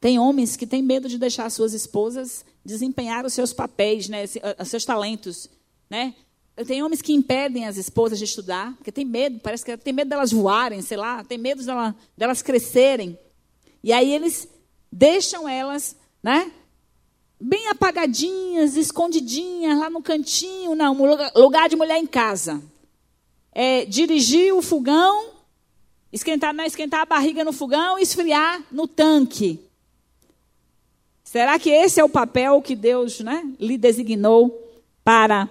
Tem homens que têm medo de deixar suas esposas desempenhar os seus papéis, né, os seus talentos. Né? Tem homens que impedem as esposas de estudar, porque tem medo, parece que tem medo delas voarem, sei lá, tem medo delas, delas crescerem. E aí eles deixam elas, né? Bem apagadinhas, escondidinhas, lá no cantinho, não, lugar de mulher em casa. É, dirigir o fogão, esquentar, não, esquentar a barriga no fogão e esfriar no tanque. Será que esse é o papel que Deus né, lhe designou para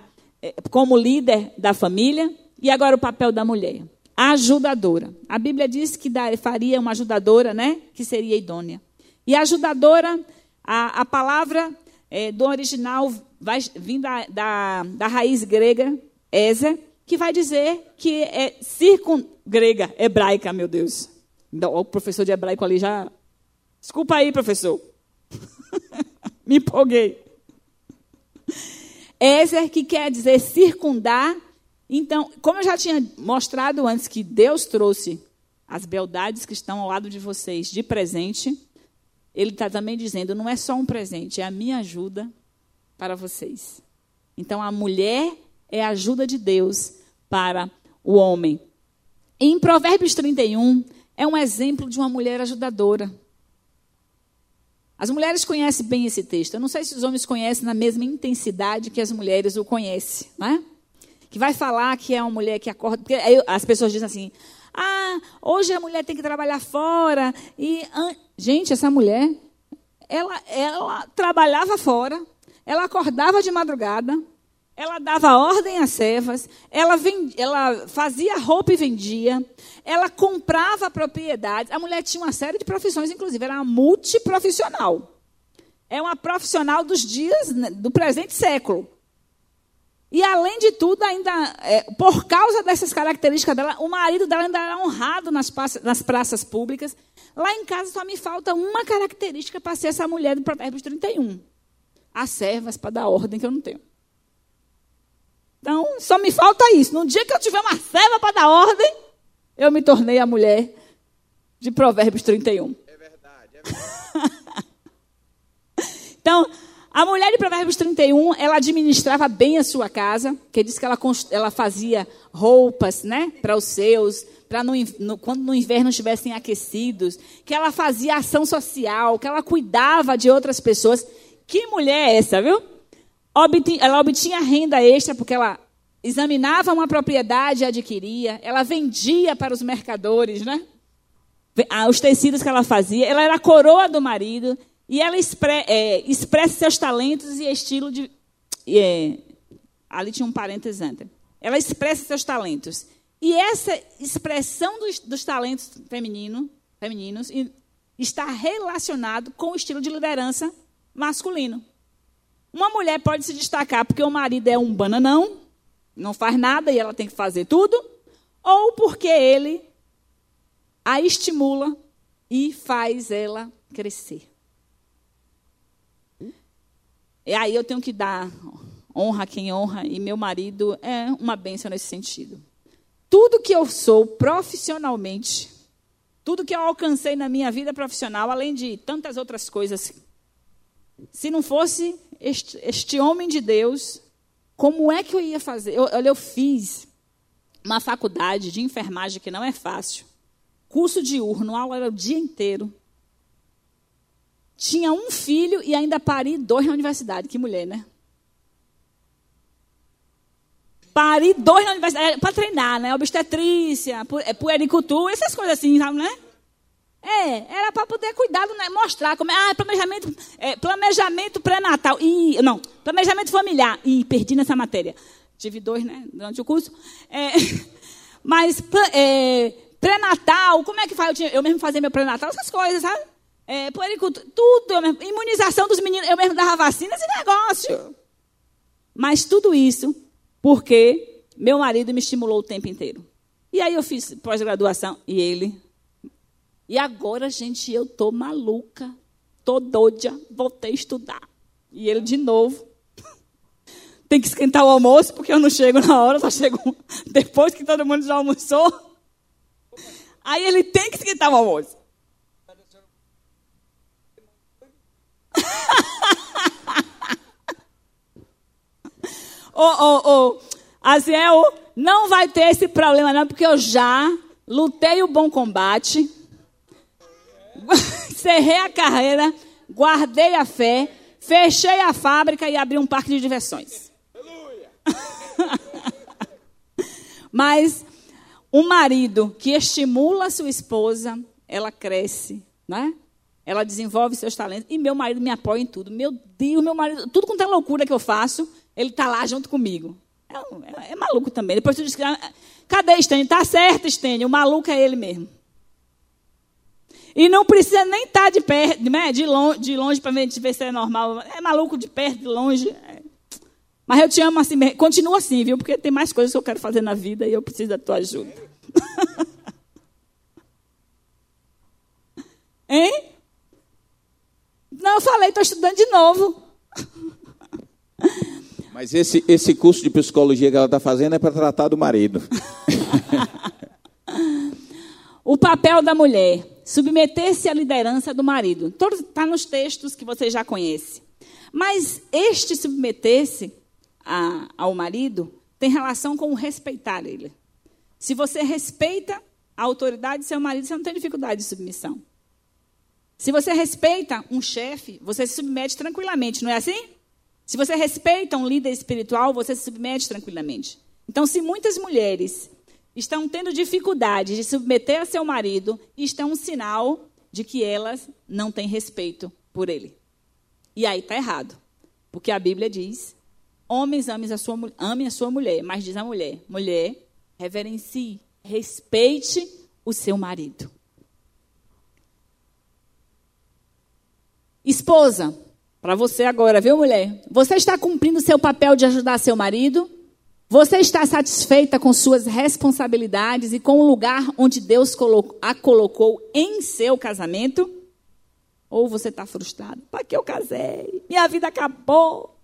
como líder da família. E agora o papel da mulher. Ajudadora. A Bíblia diz que faria uma ajudadora, né? Que seria idônea. E ajudadora, a, a palavra é, do original vai vir da, da, da raiz grega, Ezer, que vai dizer que é circun... grega, hebraica, meu Deus. O professor de hebraico ali já. Desculpa aí, professor. *laughs* Me empolguei. Ezer, que quer dizer circundar. Então, como eu já tinha mostrado antes que Deus trouxe as beldades que estão ao lado de vocês de presente, ele está também dizendo: não é só um presente, é a minha ajuda para vocês. Então, a mulher é a ajuda de Deus para o homem. Em Provérbios 31, é um exemplo de uma mulher ajudadora. As mulheres conhecem bem esse texto. Eu não sei se os homens conhecem na mesma intensidade que as mulheres o conhecem, né? Que vai falar que é uma mulher que acorda. Porque as pessoas dizem assim: ah, hoje a mulher tem que trabalhar fora. E, gente, essa mulher, ela, ela trabalhava fora, ela acordava de madrugada, ela dava ordem às servas, ela, vendia, ela fazia roupa e vendia, ela comprava propriedades. A mulher tinha uma série de profissões, inclusive, era uma multiprofissional. É uma profissional dos dias né, do presente século. E, além de tudo, ainda, é, por causa dessas características dela, o marido dela ainda era honrado nas praças, nas praças públicas. Lá em casa só me falta uma característica para ser essa mulher do Provérbios 31. As servas para dar ordem que eu não tenho. Então, só me falta isso. No dia que eu tiver uma serva para dar ordem, eu me tornei a mulher de Provérbios 31. É verdade, é *laughs* verdade. então, a mulher de Provérbios 31, ela administrava bem a sua casa, que diz que ela, ela fazia roupas né, para os seus, para quando no inverno estivessem aquecidos, que ela fazia ação social, que ela cuidava de outras pessoas. Que mulher é essa, viu? Ela obtinha renda extra porque ela examinava uma propriedade e adquiria, ela vendia para os mercadores, né? Os tecidos que ela fazia, ela era a coroa do marido e ela expre, é, expressa seus talentos e estilo de. É, ali tinha um parênteses antes. Ela expressa seus talentos. E essa expressão dos, dos talentos feminino, femininos está relacionado com o estilo de liderança masculino. Uma mulher pode se destacar porque o marido é um bananão, não faz nada e ela tem que fazer tudo, ou porque ele a estimula e faz ela crescer. E aí eu tenho que dar honra a quem honra, e meu marido é uma bênção nesse sentido. Tudo que eu sou profissionalmente, tudo que eu alcancei na minha vida profissional, além de tantas outras coisas, se não fosse este, este homem de Deus, como é que eu ia fazer? Eu, olha, eu fiz uma faculdade de enfermagem que não é fácil. Curso diurno, aula era o dia inteiro. Tinha um filho e ainda pari dois na universidade. Que mulher, né? Pari dois na universidade. É, para treinar, né? Obstetrícia, é, puericultura, essas coisas assim, sabe, né? É, era para poder cuidar, né? mostrar como é. Ah, planejamento, é, planejamento pré-natal. E, não, planejamento familiar. E perdi nessa matéria. Tive dois, né, durante o curso. É, *laughs* mas é, pré-natal, como é que faz? Eu, tinha, eu mesmo fazia meu pré-natal, essas coisas, sabe? É, puericultura, tudo. Mesmo, imunização dos meninos, eu mesmo dava vacina, esse negócio. Mas tudo isso porque meu marido me estimulou o tempo inteiro. E aí eu fiz pós-graduação e ele e agora, gente, eu tô maluca, tô doida, voltei a estudar. E ele de novo. *laughs* Tem que esquentar o almoço, porque eu não chego na hora, só chego *laughs* depois que todo mundo já almoçou. Aí ele tem que esquentar o almoço. *laughs* Ô, ô, ô, Aziel, não vai ter esse problema não, porque eu já lutei o bom combate *laughs* cerrei a carreira, guardei a fé, fechei a fábrica e abri um parque de diversões. *laughs* Mas um marido que estimula a sua esposa, ela cresce, né? Ela desenvolve seus talentos. E meu marido me apoia em tudo. Meu Deus, meu marido, tudo quanto é loucura que eu faço, ele está lá junto comigo. É, é, é, maluco também. Depois tu diz. Ah, cadê Estênio? Tá certo, Estênio. O maluco é ele mesmo. E não precisa nem estar tá de perto, né? de longe, de longe para ver se é normal. É maluco de perto, de longe. É. Mas eu te amo assim, continua assim, viu? Porque tem mais coisas que eu quero fazer na vida e eu preciso da tua ajuda. *laughs* hein? Não, eu falei, estou estudando de novo. Mas esse, esse curso de psicologia que ela está fazendo é para tratar do marido. *laughs* o papel da mulher submeter-se à liderança do marido. Está nos textos que você já conhece. Mas este submeter-se ao marido tem relação com o respeitar ele. Se você respeita a autoridade do seu marido, você não tem dificuldade de submissão. Se você respeita um chefe, você se submete tranquilamente, não é assim? Se você respeita um líder espiritual, você se submete tranquilamente. Então, se muitas mulheres estão tendo dificuldade de submeter a seu marido, isto é um sinal de que elas não têm respeito por ele. E aí está errado. Porque a Bíblia diz: homens amem a, sua, a sua mulher, mas diz a mulher: mulher, reverencie, respeite o seu marido. Esposa, para você agora, viu, mulher? Você está cumprindo seu papel de ajudar seu marido? Você está satisfeita com suas responsabilidades e com o lugar onde Deus a colocou em seu casamento? Ou você está frustrado? Para que eu casei? Minha vida acabou.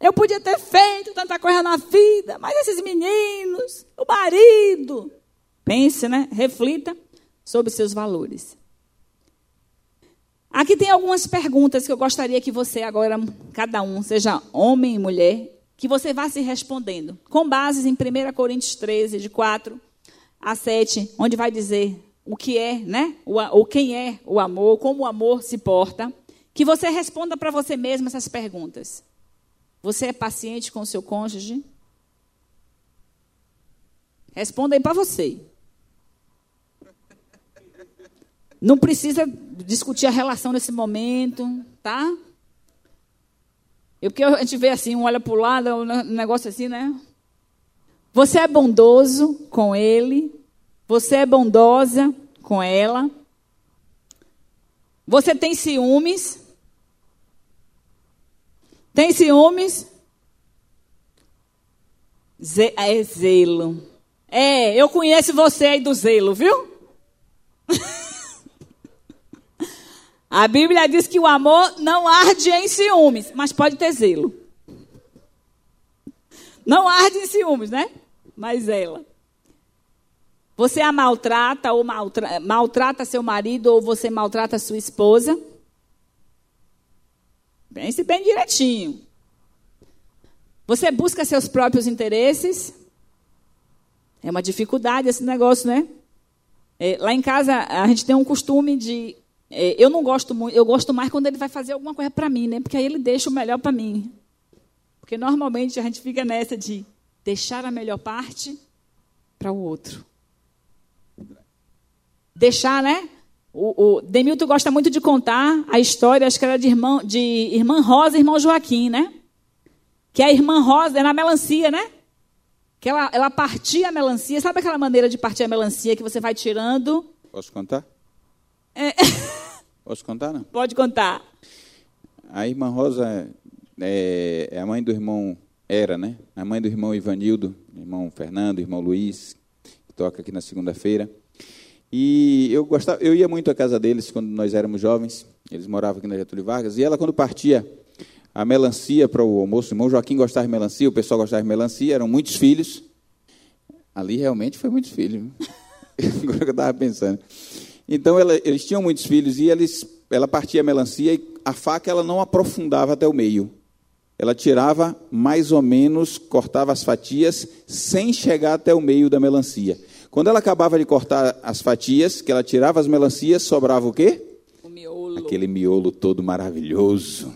Eu podia ter feito tanta coisa na vida, mas esses meninos, o marido. Pense, né? Reflita sobre seus valores. Aqui tem algumas perguntas que eu gostaria que você agora, cada um, seja homem e mulher, que você vá se respondendo, com bases em 1 Coríntios 13, de 4 a 7, onde vai dizer o que é, né? Ou quem é o amor, como o amor se porta. Que você responda para você mesmo essas perguntas. Você é paciente com o seu cônjuge? Responda aí para você. Não precisa discutir a relação nesse momento, tá? Porque a gente vê assim, um olha para o lado, um negócio assim, né? Você é bondoso com ele, você é bondosa com ela, você tem ciúmes, tem ciúmes? Ze é zelo. É, eu conheço você aí do zelo, viu? *laughs* A Bíblia diz que o amor não arde em ciúmes, mas pode ter zelo. Não arde em ciúmes, né? Mas ela. Você a maltrata ou maltra maltrata seu marido ou você maltrata sua esposa? Pense bem direitinho. Você busca seus próprios interesses? É uma dificuldade esse negócio, né? É, lá em casa a gente tem um costume de é, eu não gosto muito, eu gosto mais quando ele vai fazer alguma coisa para mim, né? Porque aí ele deixa o melhor para mim. Porque normalmente a gente fica nessa de deixar a melhor parte para o outro. Deixar, né? O, o Demilton gosta muito de contar a história, acho que era de, irmão, de irmã Rosa e irmão Joaquim, né? Que a irmã Rosa era a melancia, né? Que ela, ela partia a melancia. Sabe aquela maneira de partir a melancia que você vai tirando? Posso contar? É. *laughs* Posso contar, não? Pode contar. A irmã Rosa é, é, a mãe do irmão, era, né? A mãe do irmão Ivanildo, irmão Fernando, irmão Luiz, que toca aqui na segunda-feira. E eu gostava, eu ia muito à casa deles quando nós éramos jovens. Eles moravam aqui na Getúlio Vargas. E ela, quando partia a melancia para o almoço, o irmão Joaquim gostava de melancia, o pessoal gostava de melancia, eram muitos filhos. Ali realmente foi muitos filhos. *laughs* Agora que eu estava pensando. Então ela, eles tinham muitos filhos e eles, ela partia a melancia e a faca ela não aprofundava até o meio. Ela tirava mais ou menos, cortava as fatias sem chegar até o meio da melancia. Quando ela acabava de cortar as fatias, que ela tirava as melancias, sobrava o quê? O miolo. Aquele miolo todo maravilhoso.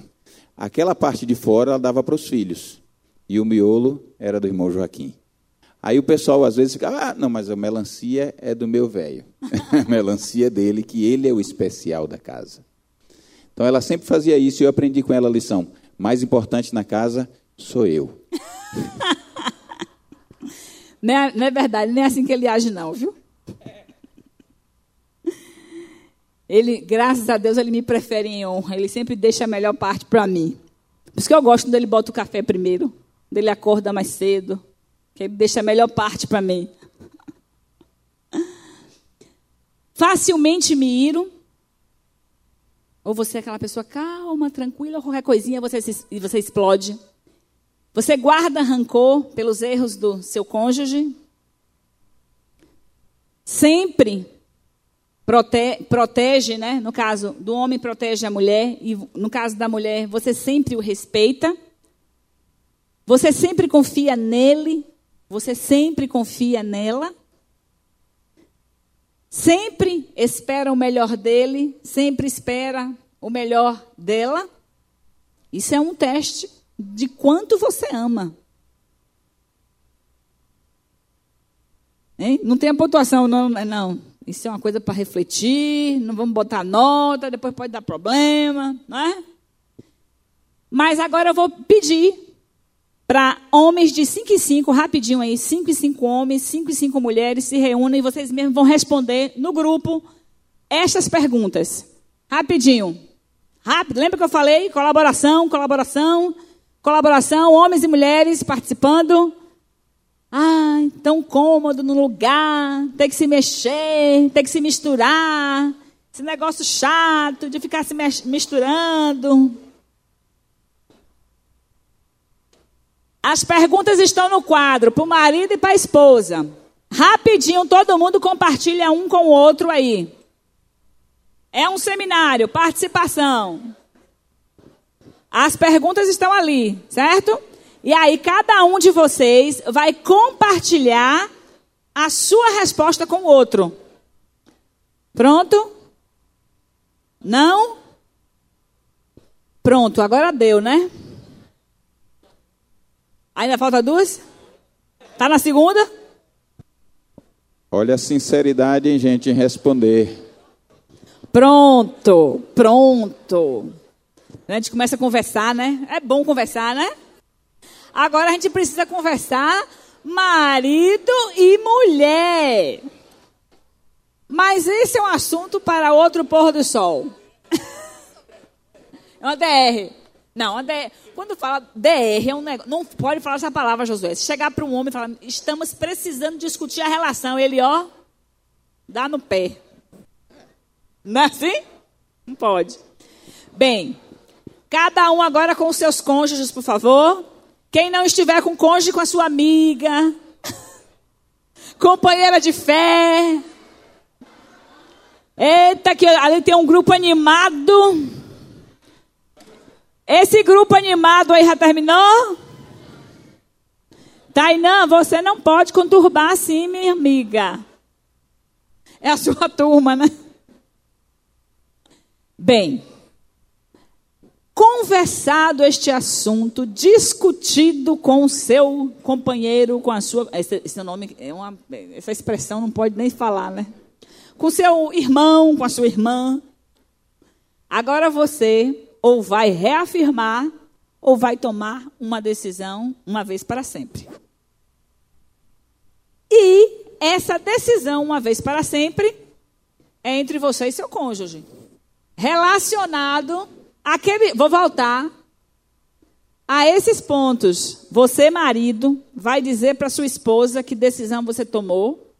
Aquela parte de fora ela dava para os filhos. E o miolo era do irmão Joaquim. Aí o pessoal às vezes fica, ah, não, mas a melancia é do meu velho. *laughs* a melancia dele, que ele é o especial da casa. Então ela sempre fazia isso e eu aprendi com ela a lição. Mais importante na casa sou eu. *laughs* não, é, não é verdade, nem é assim que ele age, não, viu? Ele, graças a Deus, ele me prefere em honra. Ele sempre deixa a melhor parte para mim. Por isso que eu gosto quando ele bota o café primeiro. Quando ele acorda mais cedo. Que deixa a melhor parte para mim. Facilmente me iro. Ou você é aquela pessoa calma, tranquila, qualquer coisinha você, se, você explode. Você guarda rancor pelos erros do seu cônjuge. Sempre prote, protege, né? No caso do homem, protege a mulher. E no caso da mulher, você sempre o respeita. Você sempre confia nele. Você sempre confia nela? Sempre espera o melhor dele? Sempre espera o melhor dela? Isso é um teste de quanto você ama. Hein? Não tem a pontuação, não, não. Isso é uma coisa para refletir, não vamos botar nota, depois pode dar problema, não é? Mas agora eu vou pedir para homens de 5 e 5, rapidinho aí, 5 e 5 homens, 5 e 5 mulheres se reúnem e vocês mesmos vão responder no grupo estas perguntas. Rapidinho. Rápido. Lembra que eu falei? Colaboração, colaboração, colaboração, homens e mulheres participando. Ah, tão cômodo no lugar, tem que se mexer, tem que se misturar. Esse negócio chato de ficar se misturando. As perguntas estão no quadro para o marido e para a esposa. Rapidinho, todo mundo compartilha um com o outro aí. É um seminário, participação. As perguntas estão ali, certo? E aí, cada um de vocês vai compartilhar a sua resposta com o outro. Pronto? Não? Pronto, agora deu, né? Ainda falta duas? Tá na segunda? Olha a sinceridade, hein, gente, em responder. Pronto, pronto. A gente começa a conversar, né? É bom conversar, né? Agora a gente precisa conversar marido e mulher. Mas esse é um assunto para outro pôr do sol. *laughs* é uma DR. Não, uma DR. Quando fala DR, é um negócio. Não pode falar essa palavra, Josué. Se chegar para um homem e falar, estamos precisando discutir a relação, ele, ó, dá no pé. Não é assim? Não pode. Bem, cada um agora com os seus cônjuges, por favor. Quem não estiver com cônjuge, com a sua amiga. *laughs* Companheira de fé. Eita, que ali tem um grupo animado. Esse grupo animado aí já terminou? Tainã, você não pode conturbar assim, minha amiga. É a *laughs* sua turma, né? Bem, conversado este assunto, discutido com o seu companheiro, com a sua. Esse, esse nome, é uma, essa expressão não pode nem falar, né? Com seu irmão, com a sua irmã. Agora você ou vai reafirmar ou vai tomar uma decisão uma vez para sempre. E essa decisão, uma vez para sempre, é entre você e seu cônjuge. Relacionado àquele. Vou voltar a esses pontos. Você, marido, vai dizer para sua esposa que decisão você tomou.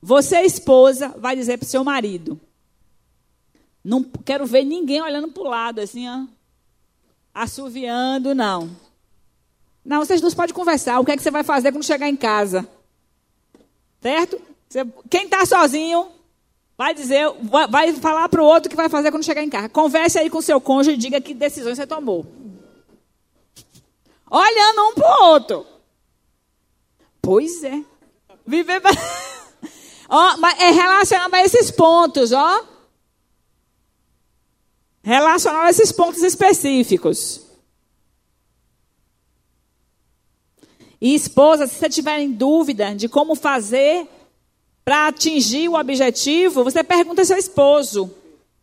Você, esposa, vai dizer para o seu marido não quero ver ninguém olhando para o lado, assim, ó, assoviando, não. Não, vocês dois podem conversar. O que é que você vai fazer quando chegar em casa? Certo? Você, quem está sozinho vai dizer, vai falar para o outro o que vai fazer quando chegar em casa. Converse aí com seu cônjuge e diga que decisões você tomou. Olhando um para o outro. Pois é. Viver. *laughs* ó, mas é relacionado a esses pontos, ó relacionado a esses pontos específicos. E esposa, se você tiver em dúvida de como fazer para atingir o objetivo, você pergunta ao seu esposo.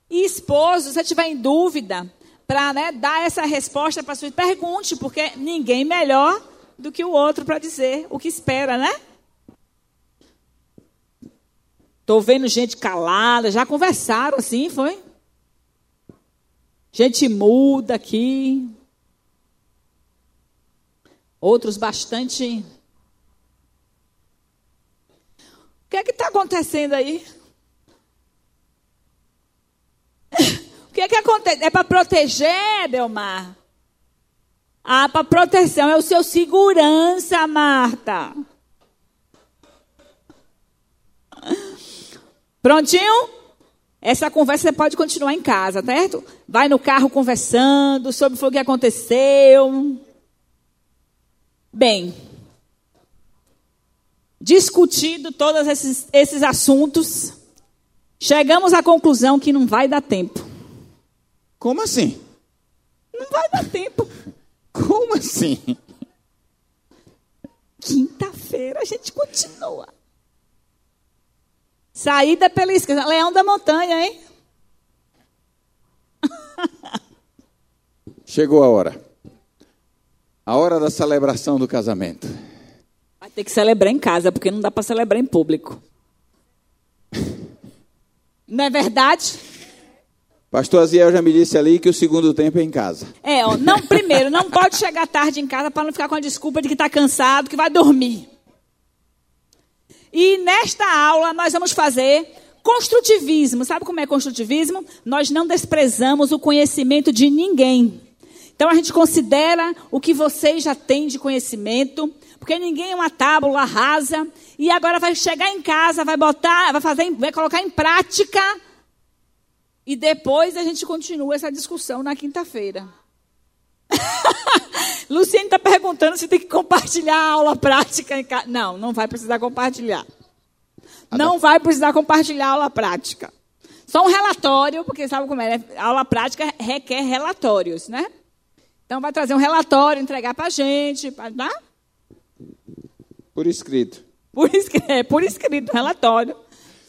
E esposo, se você tiver em dúvida para né, dar essa resposta para sua pergunte, porque ninguém melhor do que o outro para dizer o que espera, né? Estou vendo gente calada, já conversaram assim, foi? Gente muda aqui. Outros bastante. O que é que está acontecendo aí? o que é que acontece? É para proteger, Delmar? Ah, para proteção é o seu segurança, Marta. Prontinho? Essa conversa você pode continuar em casa, certo? Vai no carro conversando sobre o que aconteceu. Bem, discutido todos esses, esses assuntos, chegamos à conclusão que não vai dar tempo. Como assim? Não vai dar tempo. Como assim? Quinta-feira a gente continua. Saída pela esquerda. Leão da montanha, hein? *laughs* Chegou a hora. A hora da celebração do casamento. Vai ter que celebrar em casa, porque não dá para celebrar em público. *laughs* Não é verdade? Pastor Aziel já me disse ali que o segundo tempo é em casa. É, ó, não, primeiro, não pode chegar tarde em casa para não ficar com a desculpa de que está cansado, que vai dormir. E nesta aula nós vamos fazer construtivismo. Sabe como é construtivismo? Nós não desprezamos o conhecimento de ninguém. Então a gente considera o que vocês já têm de conhecimento, porque ninguém é uma tábula rasa e agora vai chegar em casa, vai botar, vai fazer, vai colocar em prática e depois a gente continua essa discussão na quinta-feira. *laughs* Luciene está perguntando se tem que compartilhar a aula prática em casa. Não, não vai precisar compartilhar. Não vai precisar compartilhar a aula prática. Só um relatório, porque sabe como é? A aula prática requer relatórios, né? Então vai trazer um relatório, entregar para a gente, tá? Por escrito. Por escrito, é, por escrito, relatório,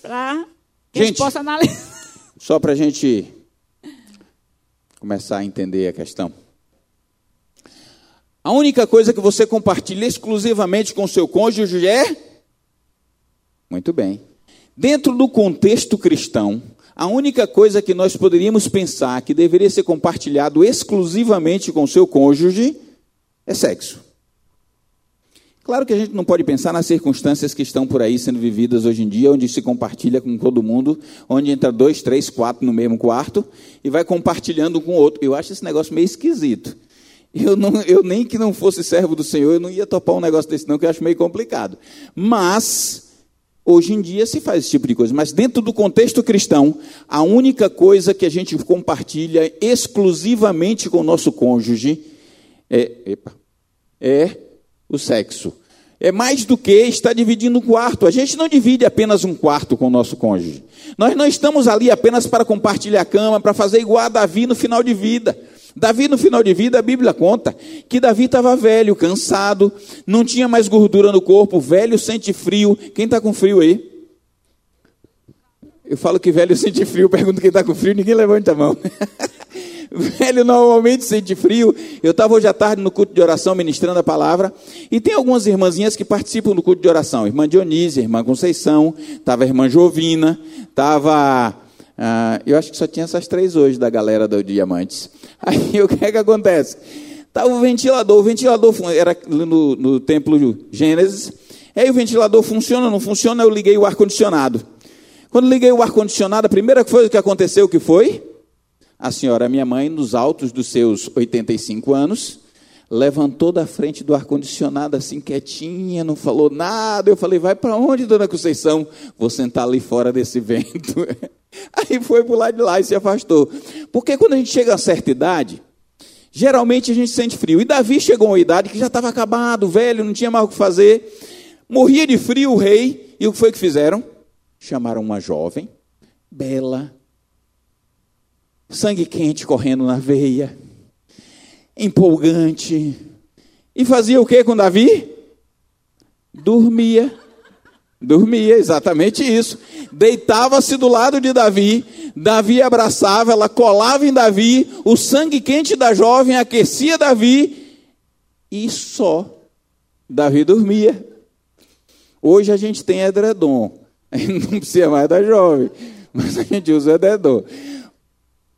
para que gente, a gente possa analisar. Só para a gente começar a entender a questão. A única coisa que você compartilha exclusivamente com seu cônjuge é. Muito bem. Dentro do contexto cristão, a única coisa que nós poderíamos pensar que deveria ser compartilhado exclusivamente com seu cônjuge é sexo. Claro que a gente não pode pensar nas circunstâncias que estão por aí sendo vividas hoje em dia, onde se compartilha com todo mundo, onde entra dois, três, quatro no mesmo quarto e vai compartilhando com o outro. Eu acho esse negócio meio esquisito. Eu, não, eu nem que não fosse servo do Senhor, eu não ia topar um negócio desse não, que eu acho meio complicado. Mas, hoje em dia se faz esse tipo de coisa. Mas dentro do contexto cristão, a única coisa que a gente compartilha exclusivamente com o nosso cônjuge é, epa, é o sexo é mais do que estar dividindo um quarto. A gente não divide apenas um quarto com o nosso cônjuge. Nós não estamos ali apenas para compartilhar a cama, para fazer igual a Davi no final de vida. Davi, no final de vida, a Bíblia conta que Davi estava velho, cansado, não tinha mais gordura no corpo, velho sente frio. Quem está com frio aí? Eu falo que velho sente frio, pergunto quem está com frio, ninguém levanta a mão. *laughs* velho normalmente sente frio. Eu estava hoje à tarde no culto de oração ministrando a palavra. E tem algumas irmãzinhas que participam do culto de oração. Irmã Dionísia, irmã Conceição, estava a irmã Jovina, estava. Ah, eu acho que só tinha essas três hoje da galera do Diamantes. *laughs* Aí o que é que acontece? Estava o ventilador, o ventilador era no, no templo Gênesis. Aí o ventilador funciona, não funciona, eu liguei o ar-condicionado. Quando liguei o ar-condicionado, a primeira coisa que aconteceu, que foi? A senhora, minha mãe, nos altos dos seus 85 anos, levantou da frente do ar-condicionado assim quietinha, não falou nada. Eu falei, vai para onde, dona Conceição? Vou sentar ali fora desse *laughs* vento. Aí foi para lado de lá e se afastou. Porque quando a gente chega a certa idade, geralmente a gente sente frio. E Davi chegou a uma idade que já estava acabado, velho, não tinha mais o que fazer. Morria de frio o rei. E o que foi que fizeram? Chamaram uma jovem, bela, sangue quente correndo na veia, empolgante. E fazia o que com Davi? Dormia. Dormia, exatamente isso. Deitava-se do lado de Davi, Davi abraçava, ela colava em Davi, o sangue quente da jovem aquecia Davi e só Davi dormia. Hoje a gente tem edredom, *laughs* não precisa mais da jovem, mas a gente usa edredom.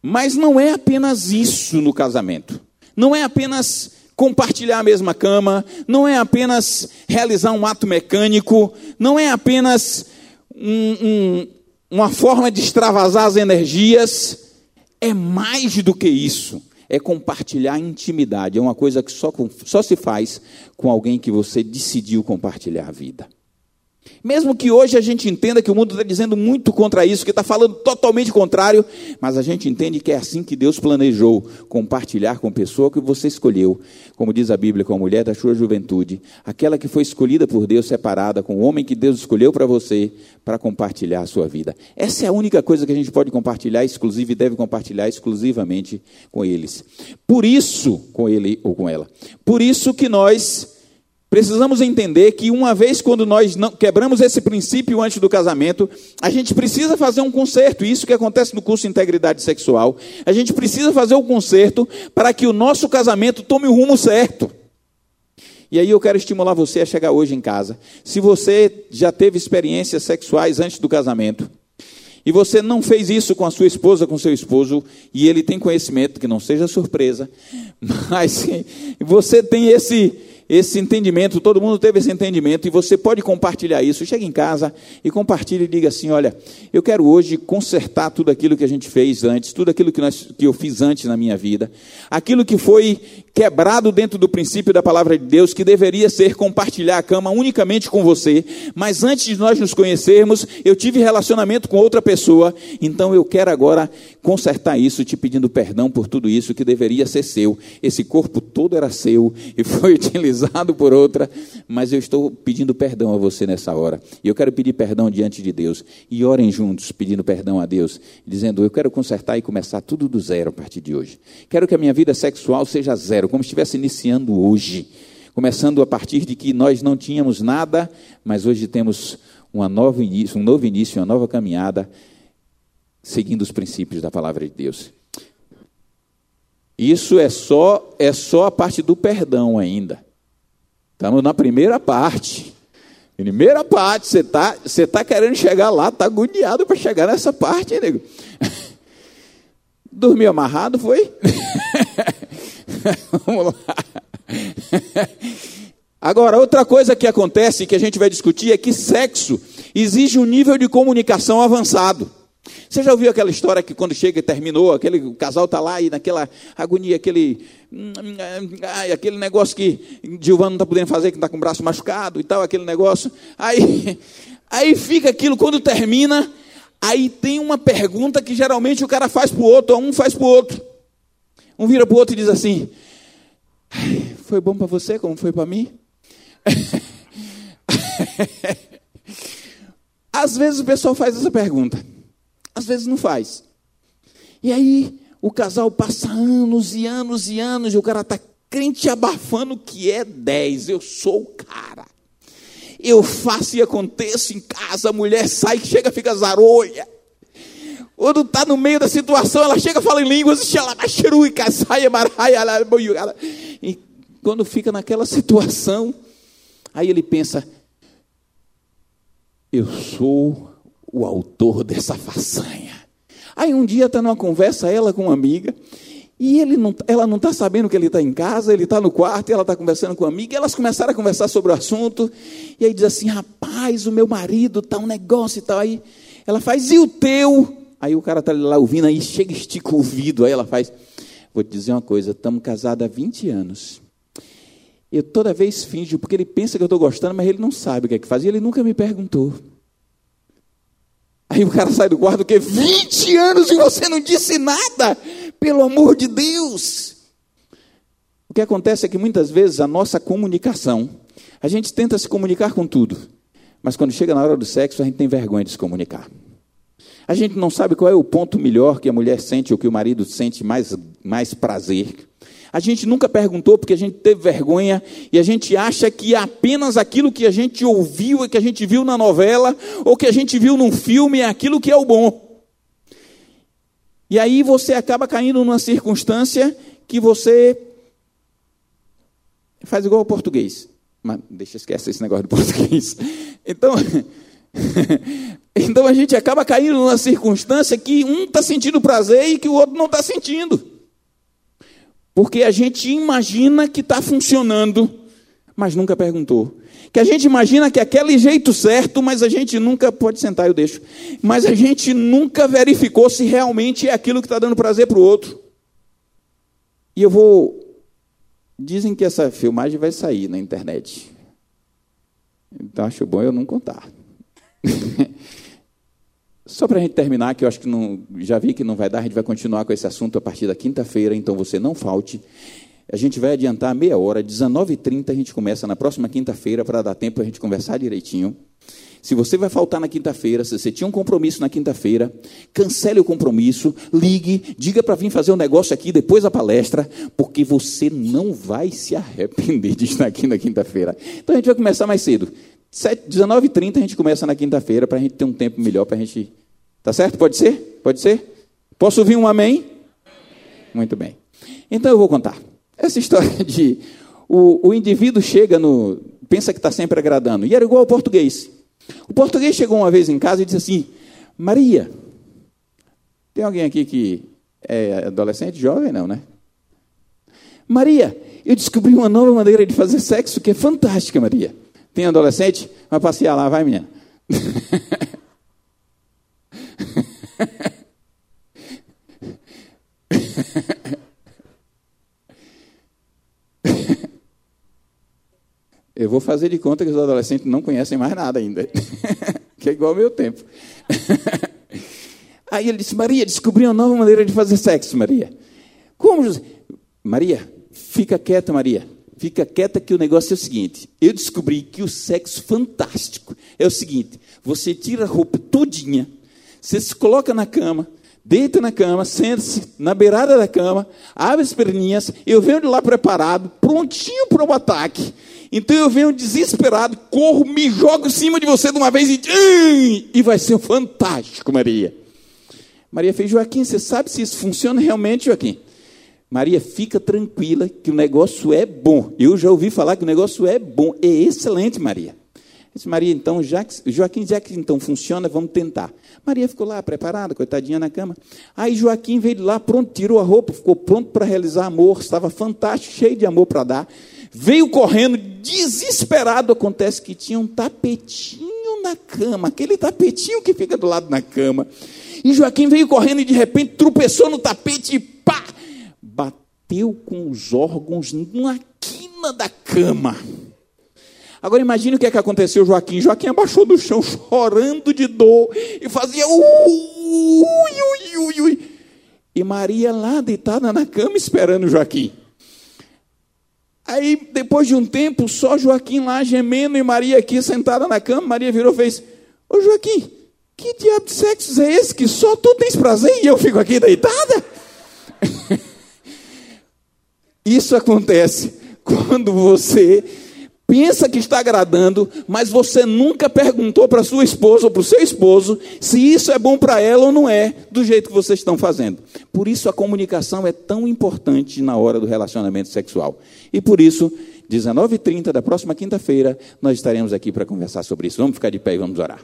Mas não é apenas isso no casamento. Não é apenas compartilhar a mesma cama, não é apenas realizar um ato mecânico, não é apenas um, um, uma forma de extravasar as energias. É mais do que isso. É compartilhar intimidade. É uma coisa que só, só se faz com alguém que você decidiu compartilhar a vida. Mesmo que hoje a gente entenda que o mundo está dizendo muito contra isso, que está falando totalmente contrário, mas a gente entende que é assim que Deus planejou compartilhar com a pessoa que você escolheu, como diz a Bíblia, com a mulher da sua juventude, aquela que foi escolhida por Deus, separada, com o homem que Deus escolheu para você, para compartilhar a sua vida. Essa é a única coisa que a gente pode compartilhar exclusiva e deve compartilhar exclusivamente com eles. Por isso, com ele ou com ela. Por isso que nós Precisamos entender que uma vez quando nós quebramos esse princípio antes do casamento, a gente precisa fazer um conserto. Isso que acontece no curso de integridade sexual. A gente precisa fazer um conserto para que o nosso casamento tome o rumo certo. E aí eu quero estimular você a chegar hoje em casa. Se você já teve experiências sexuais antes do casamento, e você não fez isso com a sua esposa, com seu esposo, e ele tem conhecimento, que não seja surpresa, *laughs* mas você tem esse esse entendimento, todo mundo teve esse entendimento, e você pode compartilhar isso. Chega em casa e compartilhe e diga assim: olha, eu quero hoje consertar tudo aquilo que a gente fez antes, tudo aquilo que, nós, que eu fiz antes na minha vida, aquilo que foi quebrado dentro do princípio da palavra de Deus, que deveria ser compartilhar a cama unicamente com você, mas antes de nós nos conhecermos, eu tive relacionamento com outra pessoa, então eu quero agora consertar isso, te pedindo perdão por tudo isso que deveria ser seu. Esse corpo todo era seu e *laughs* foi utilizado por outra, mas eu estou pedindo perdão a você nessa hora. E eu quero pedir perdão diante de Deus. E orem juntos, pedindo perdão a Deus, dizendo: Eu quero consertar e começar tudo do zero a partir de hoje. Quero que a minha vida sexual seja zero zero, como se estivesse iniciando hoje. Começando a partir de que nós não tínhamos nada, mas hoje temos uma nova início, um novo início, uma nova caminhada, seguindo os princípios da palavra de Deus. Isso é só é só a parte do perdão ainda. Estamos na primeira parte. Primeira parte, você está você tá querendo chegar lá, está agoniado para chegar nessa parte, nego. *laughs* Dormiu amarrado, foi? *laughs* *laughs* Vamos lá. Agora, outra coisa que acontece que a gente vai discutir é que sexo exige um nível de comunicação avançado. Você já ouviu aquela história que quando chega e terminou, aquele casal está lá e naquela agonia, aquele, aquele negócio que Gilvano não está podendo fazer, que está com o braço machucado e tal, aquele negócio. Aí, *laughs* aí fica aquilo, quando termina, aí tem uma pergunta que geralmente o cara faz para o outro, um faz para o outro. Um vira para o outro e diz assim: Foi bom para você como foi para mim? *laughs* Às vezes o pessoal faz essa pergunta, às vezes não faz. E aí o casal passa anos e anos e anos e o cara está crente abafando que é 10. Eu sou o cara. Eu faço e aconteço em casa, a mulher sai, chega, fica zaroia. Quando está no meio da situação, ela chega, fala em línguas, e quando fica naquela situação, aí ele pensa: eu sou o autor dessa façanha. Aí um dia está numa conversa, ela com uma amiga, e ele não, ela não está sabendo que ele está em casa, ele está no quarto, e ela está conversando com a amiga, e elas começaram a conversar sobre o assunto, e aí diz assim: rapaz, o meu marido está um negócio e tal. Aí ela faz, e o teu? Aí o cara está lá ouvindo, aí chega, estica o ouvido, aí ela faz. Vou te dizer uma coisa, estamos casados há 20 anos. Eu toda vez finjo, porque ele pensa que eu estou gostando, mas ele não sabe o que é que faz. E ele nunca me perguntou. Aí o cara sai do quarto, o quê? 20 anos e você não disse nada? Pelo amor de Deus! O que acontece é que muitas vezes a nossa comunicação, a gente tenta se comunicar com tudo, mas quando chega na hora do sexo, a gente tem vergonha de se comunicar. A gente não sabe qual é o ponto melhor que a mulher sente ou que o marido sente mais, mais prazer. A gente nunca perguntou porque a gente teve vergonha e a gente acha que apenas aquilo que a gente ouviu e que a gente viu na novela ou que a gente viu num filme é aquilo que é o bom. E aí você acaba caindo numa circunstância que você faz igual ao português. Mas deixa eu esquecer esse negócio do português. Então, *laughs* então a gente acaba caindo numa circunstância que um está sentindo prazer e que o outro não está sentindo. Porque a gente imagina que está funcionando, mas nunca perguntou. Que a gente imagina que é aquele jeito certo, mas a gente nunca pode sentar, eu deixo. Mas a gente nunca verificou se realmente é aquilo que está dando prazer para o outro. E eu vou. Dizem que essa filmagem vai sair na internet. Então acho bom eu não contar. *laughs* Só para a gente terminar, que eu acho que não, já vi que não vai dar, a gente vai continuar com esse assunto a partir da quinta-feira, então você não falte. A gente vai adiantar meia hora, 19h30 a gente começa na próxima quinta-feira, para dar tempo a gente conversar direitinho. Se você vai faltar na quinta-feira, se você tinha um compromisso na quinta-feira, cancele o compromisso, ligue, diga para vir fazer um negócio aqui depois da palestra, porque você não vai se arrepender de estar aqui na quinta-feira. Então a gente vai começar mais cedo. 19h30 a gente começa na quinta-feira para a gente ter um tempo melhor para a gente. Tá certo? Pode ser? Pode ser? Posso ouvir um amém? Muito bem. Então eu vou contar. Essa *laughs* história de o, o indivíduo chega no. pensa que está sempre agradando. E era igual ao português. O português chegou uma vez em casa e disse assim: Maria, tem alguém aqui que é adolescente, jovem? Não, né? Maria, eu descobri uma nova maneira de fazer sexo que é fantástica, Maria. Tem adolescente? Vai passear lá, vai, menina. *laughs* Eu vou fazer de conta que os adolescentes não conhecem mais nada ainda, *laughs* que é igual ao meu tempo. *laughs* Aí ele disse: Maria, descobri uma nova maneira de fazer sexo, Maria. Como, José? Maria, fica quieta, Maria. Fica quieta que o negócio é o seguinte. Eu descobri que o sexo fantástico é o seguinte: você tira a roupa todinha, você se coloca na cama, deita na cama, senta-se na beirada da cama, abre as perninhas, eu venho de lá preparado, prontinho para o ataque. Então eu venho desesperado, corro, me jogo em cima de você de uma vez e, e vai ser fantástico, Maria. Maria fez, Joaquim, você sabe se isso funciona realmente, Joaquim? Maria, fica tranquila que o negócio é bom. Eu já ouvi falar que o negócio é bom, é excelente, Maria. disse, Maria, então, já que, Joaquim, já que então funciona, vamos tentar. Maria ficou lá, preparada, coitadinha na cama. Aí Joaquim veio lá, pronto, tirou a roupa, ficou pronto para realizar amor, estava fantástico, cheio de amor para dar. Veio correndo, desesperado. Acontece que tinha um tapetinho na cama, aquele tapetinho que fica do lado da cama. E Joaquim veio correndo e de repente tropeçou no tapete e pá! Bateu com os órgãos na quina da cama. Agora imagine o que é que aconteceu, Joaquim. Joaquim abaixou do chão chorando de dor e fazia ui, ui, ui, ui. E Maria lá deitada na cama esperando Joaquim. Aí, depois de um tempo, só Joaquim lá gemendo e Maria aqui sentada na cama, Maria virou e fez: Ô Joaquim, que diabo de sexo é esse que só tu tens prazer e eu fico aqui deitada? *laughs* Isso acontece quando você pensa que está agradando, mas você nunca perguntou para sua esposa ou para o seu esposo se isso é bom para ela ou não é, do jeito que vocês estão fazendo. Por isso a comunicação é tão importante na hora do relacionamento sexual. E por isso, 19h30 da próxima quinta-feira, nós estaremos aqui para conversar sobre isso. Vamos ficar de pé e vamos orar.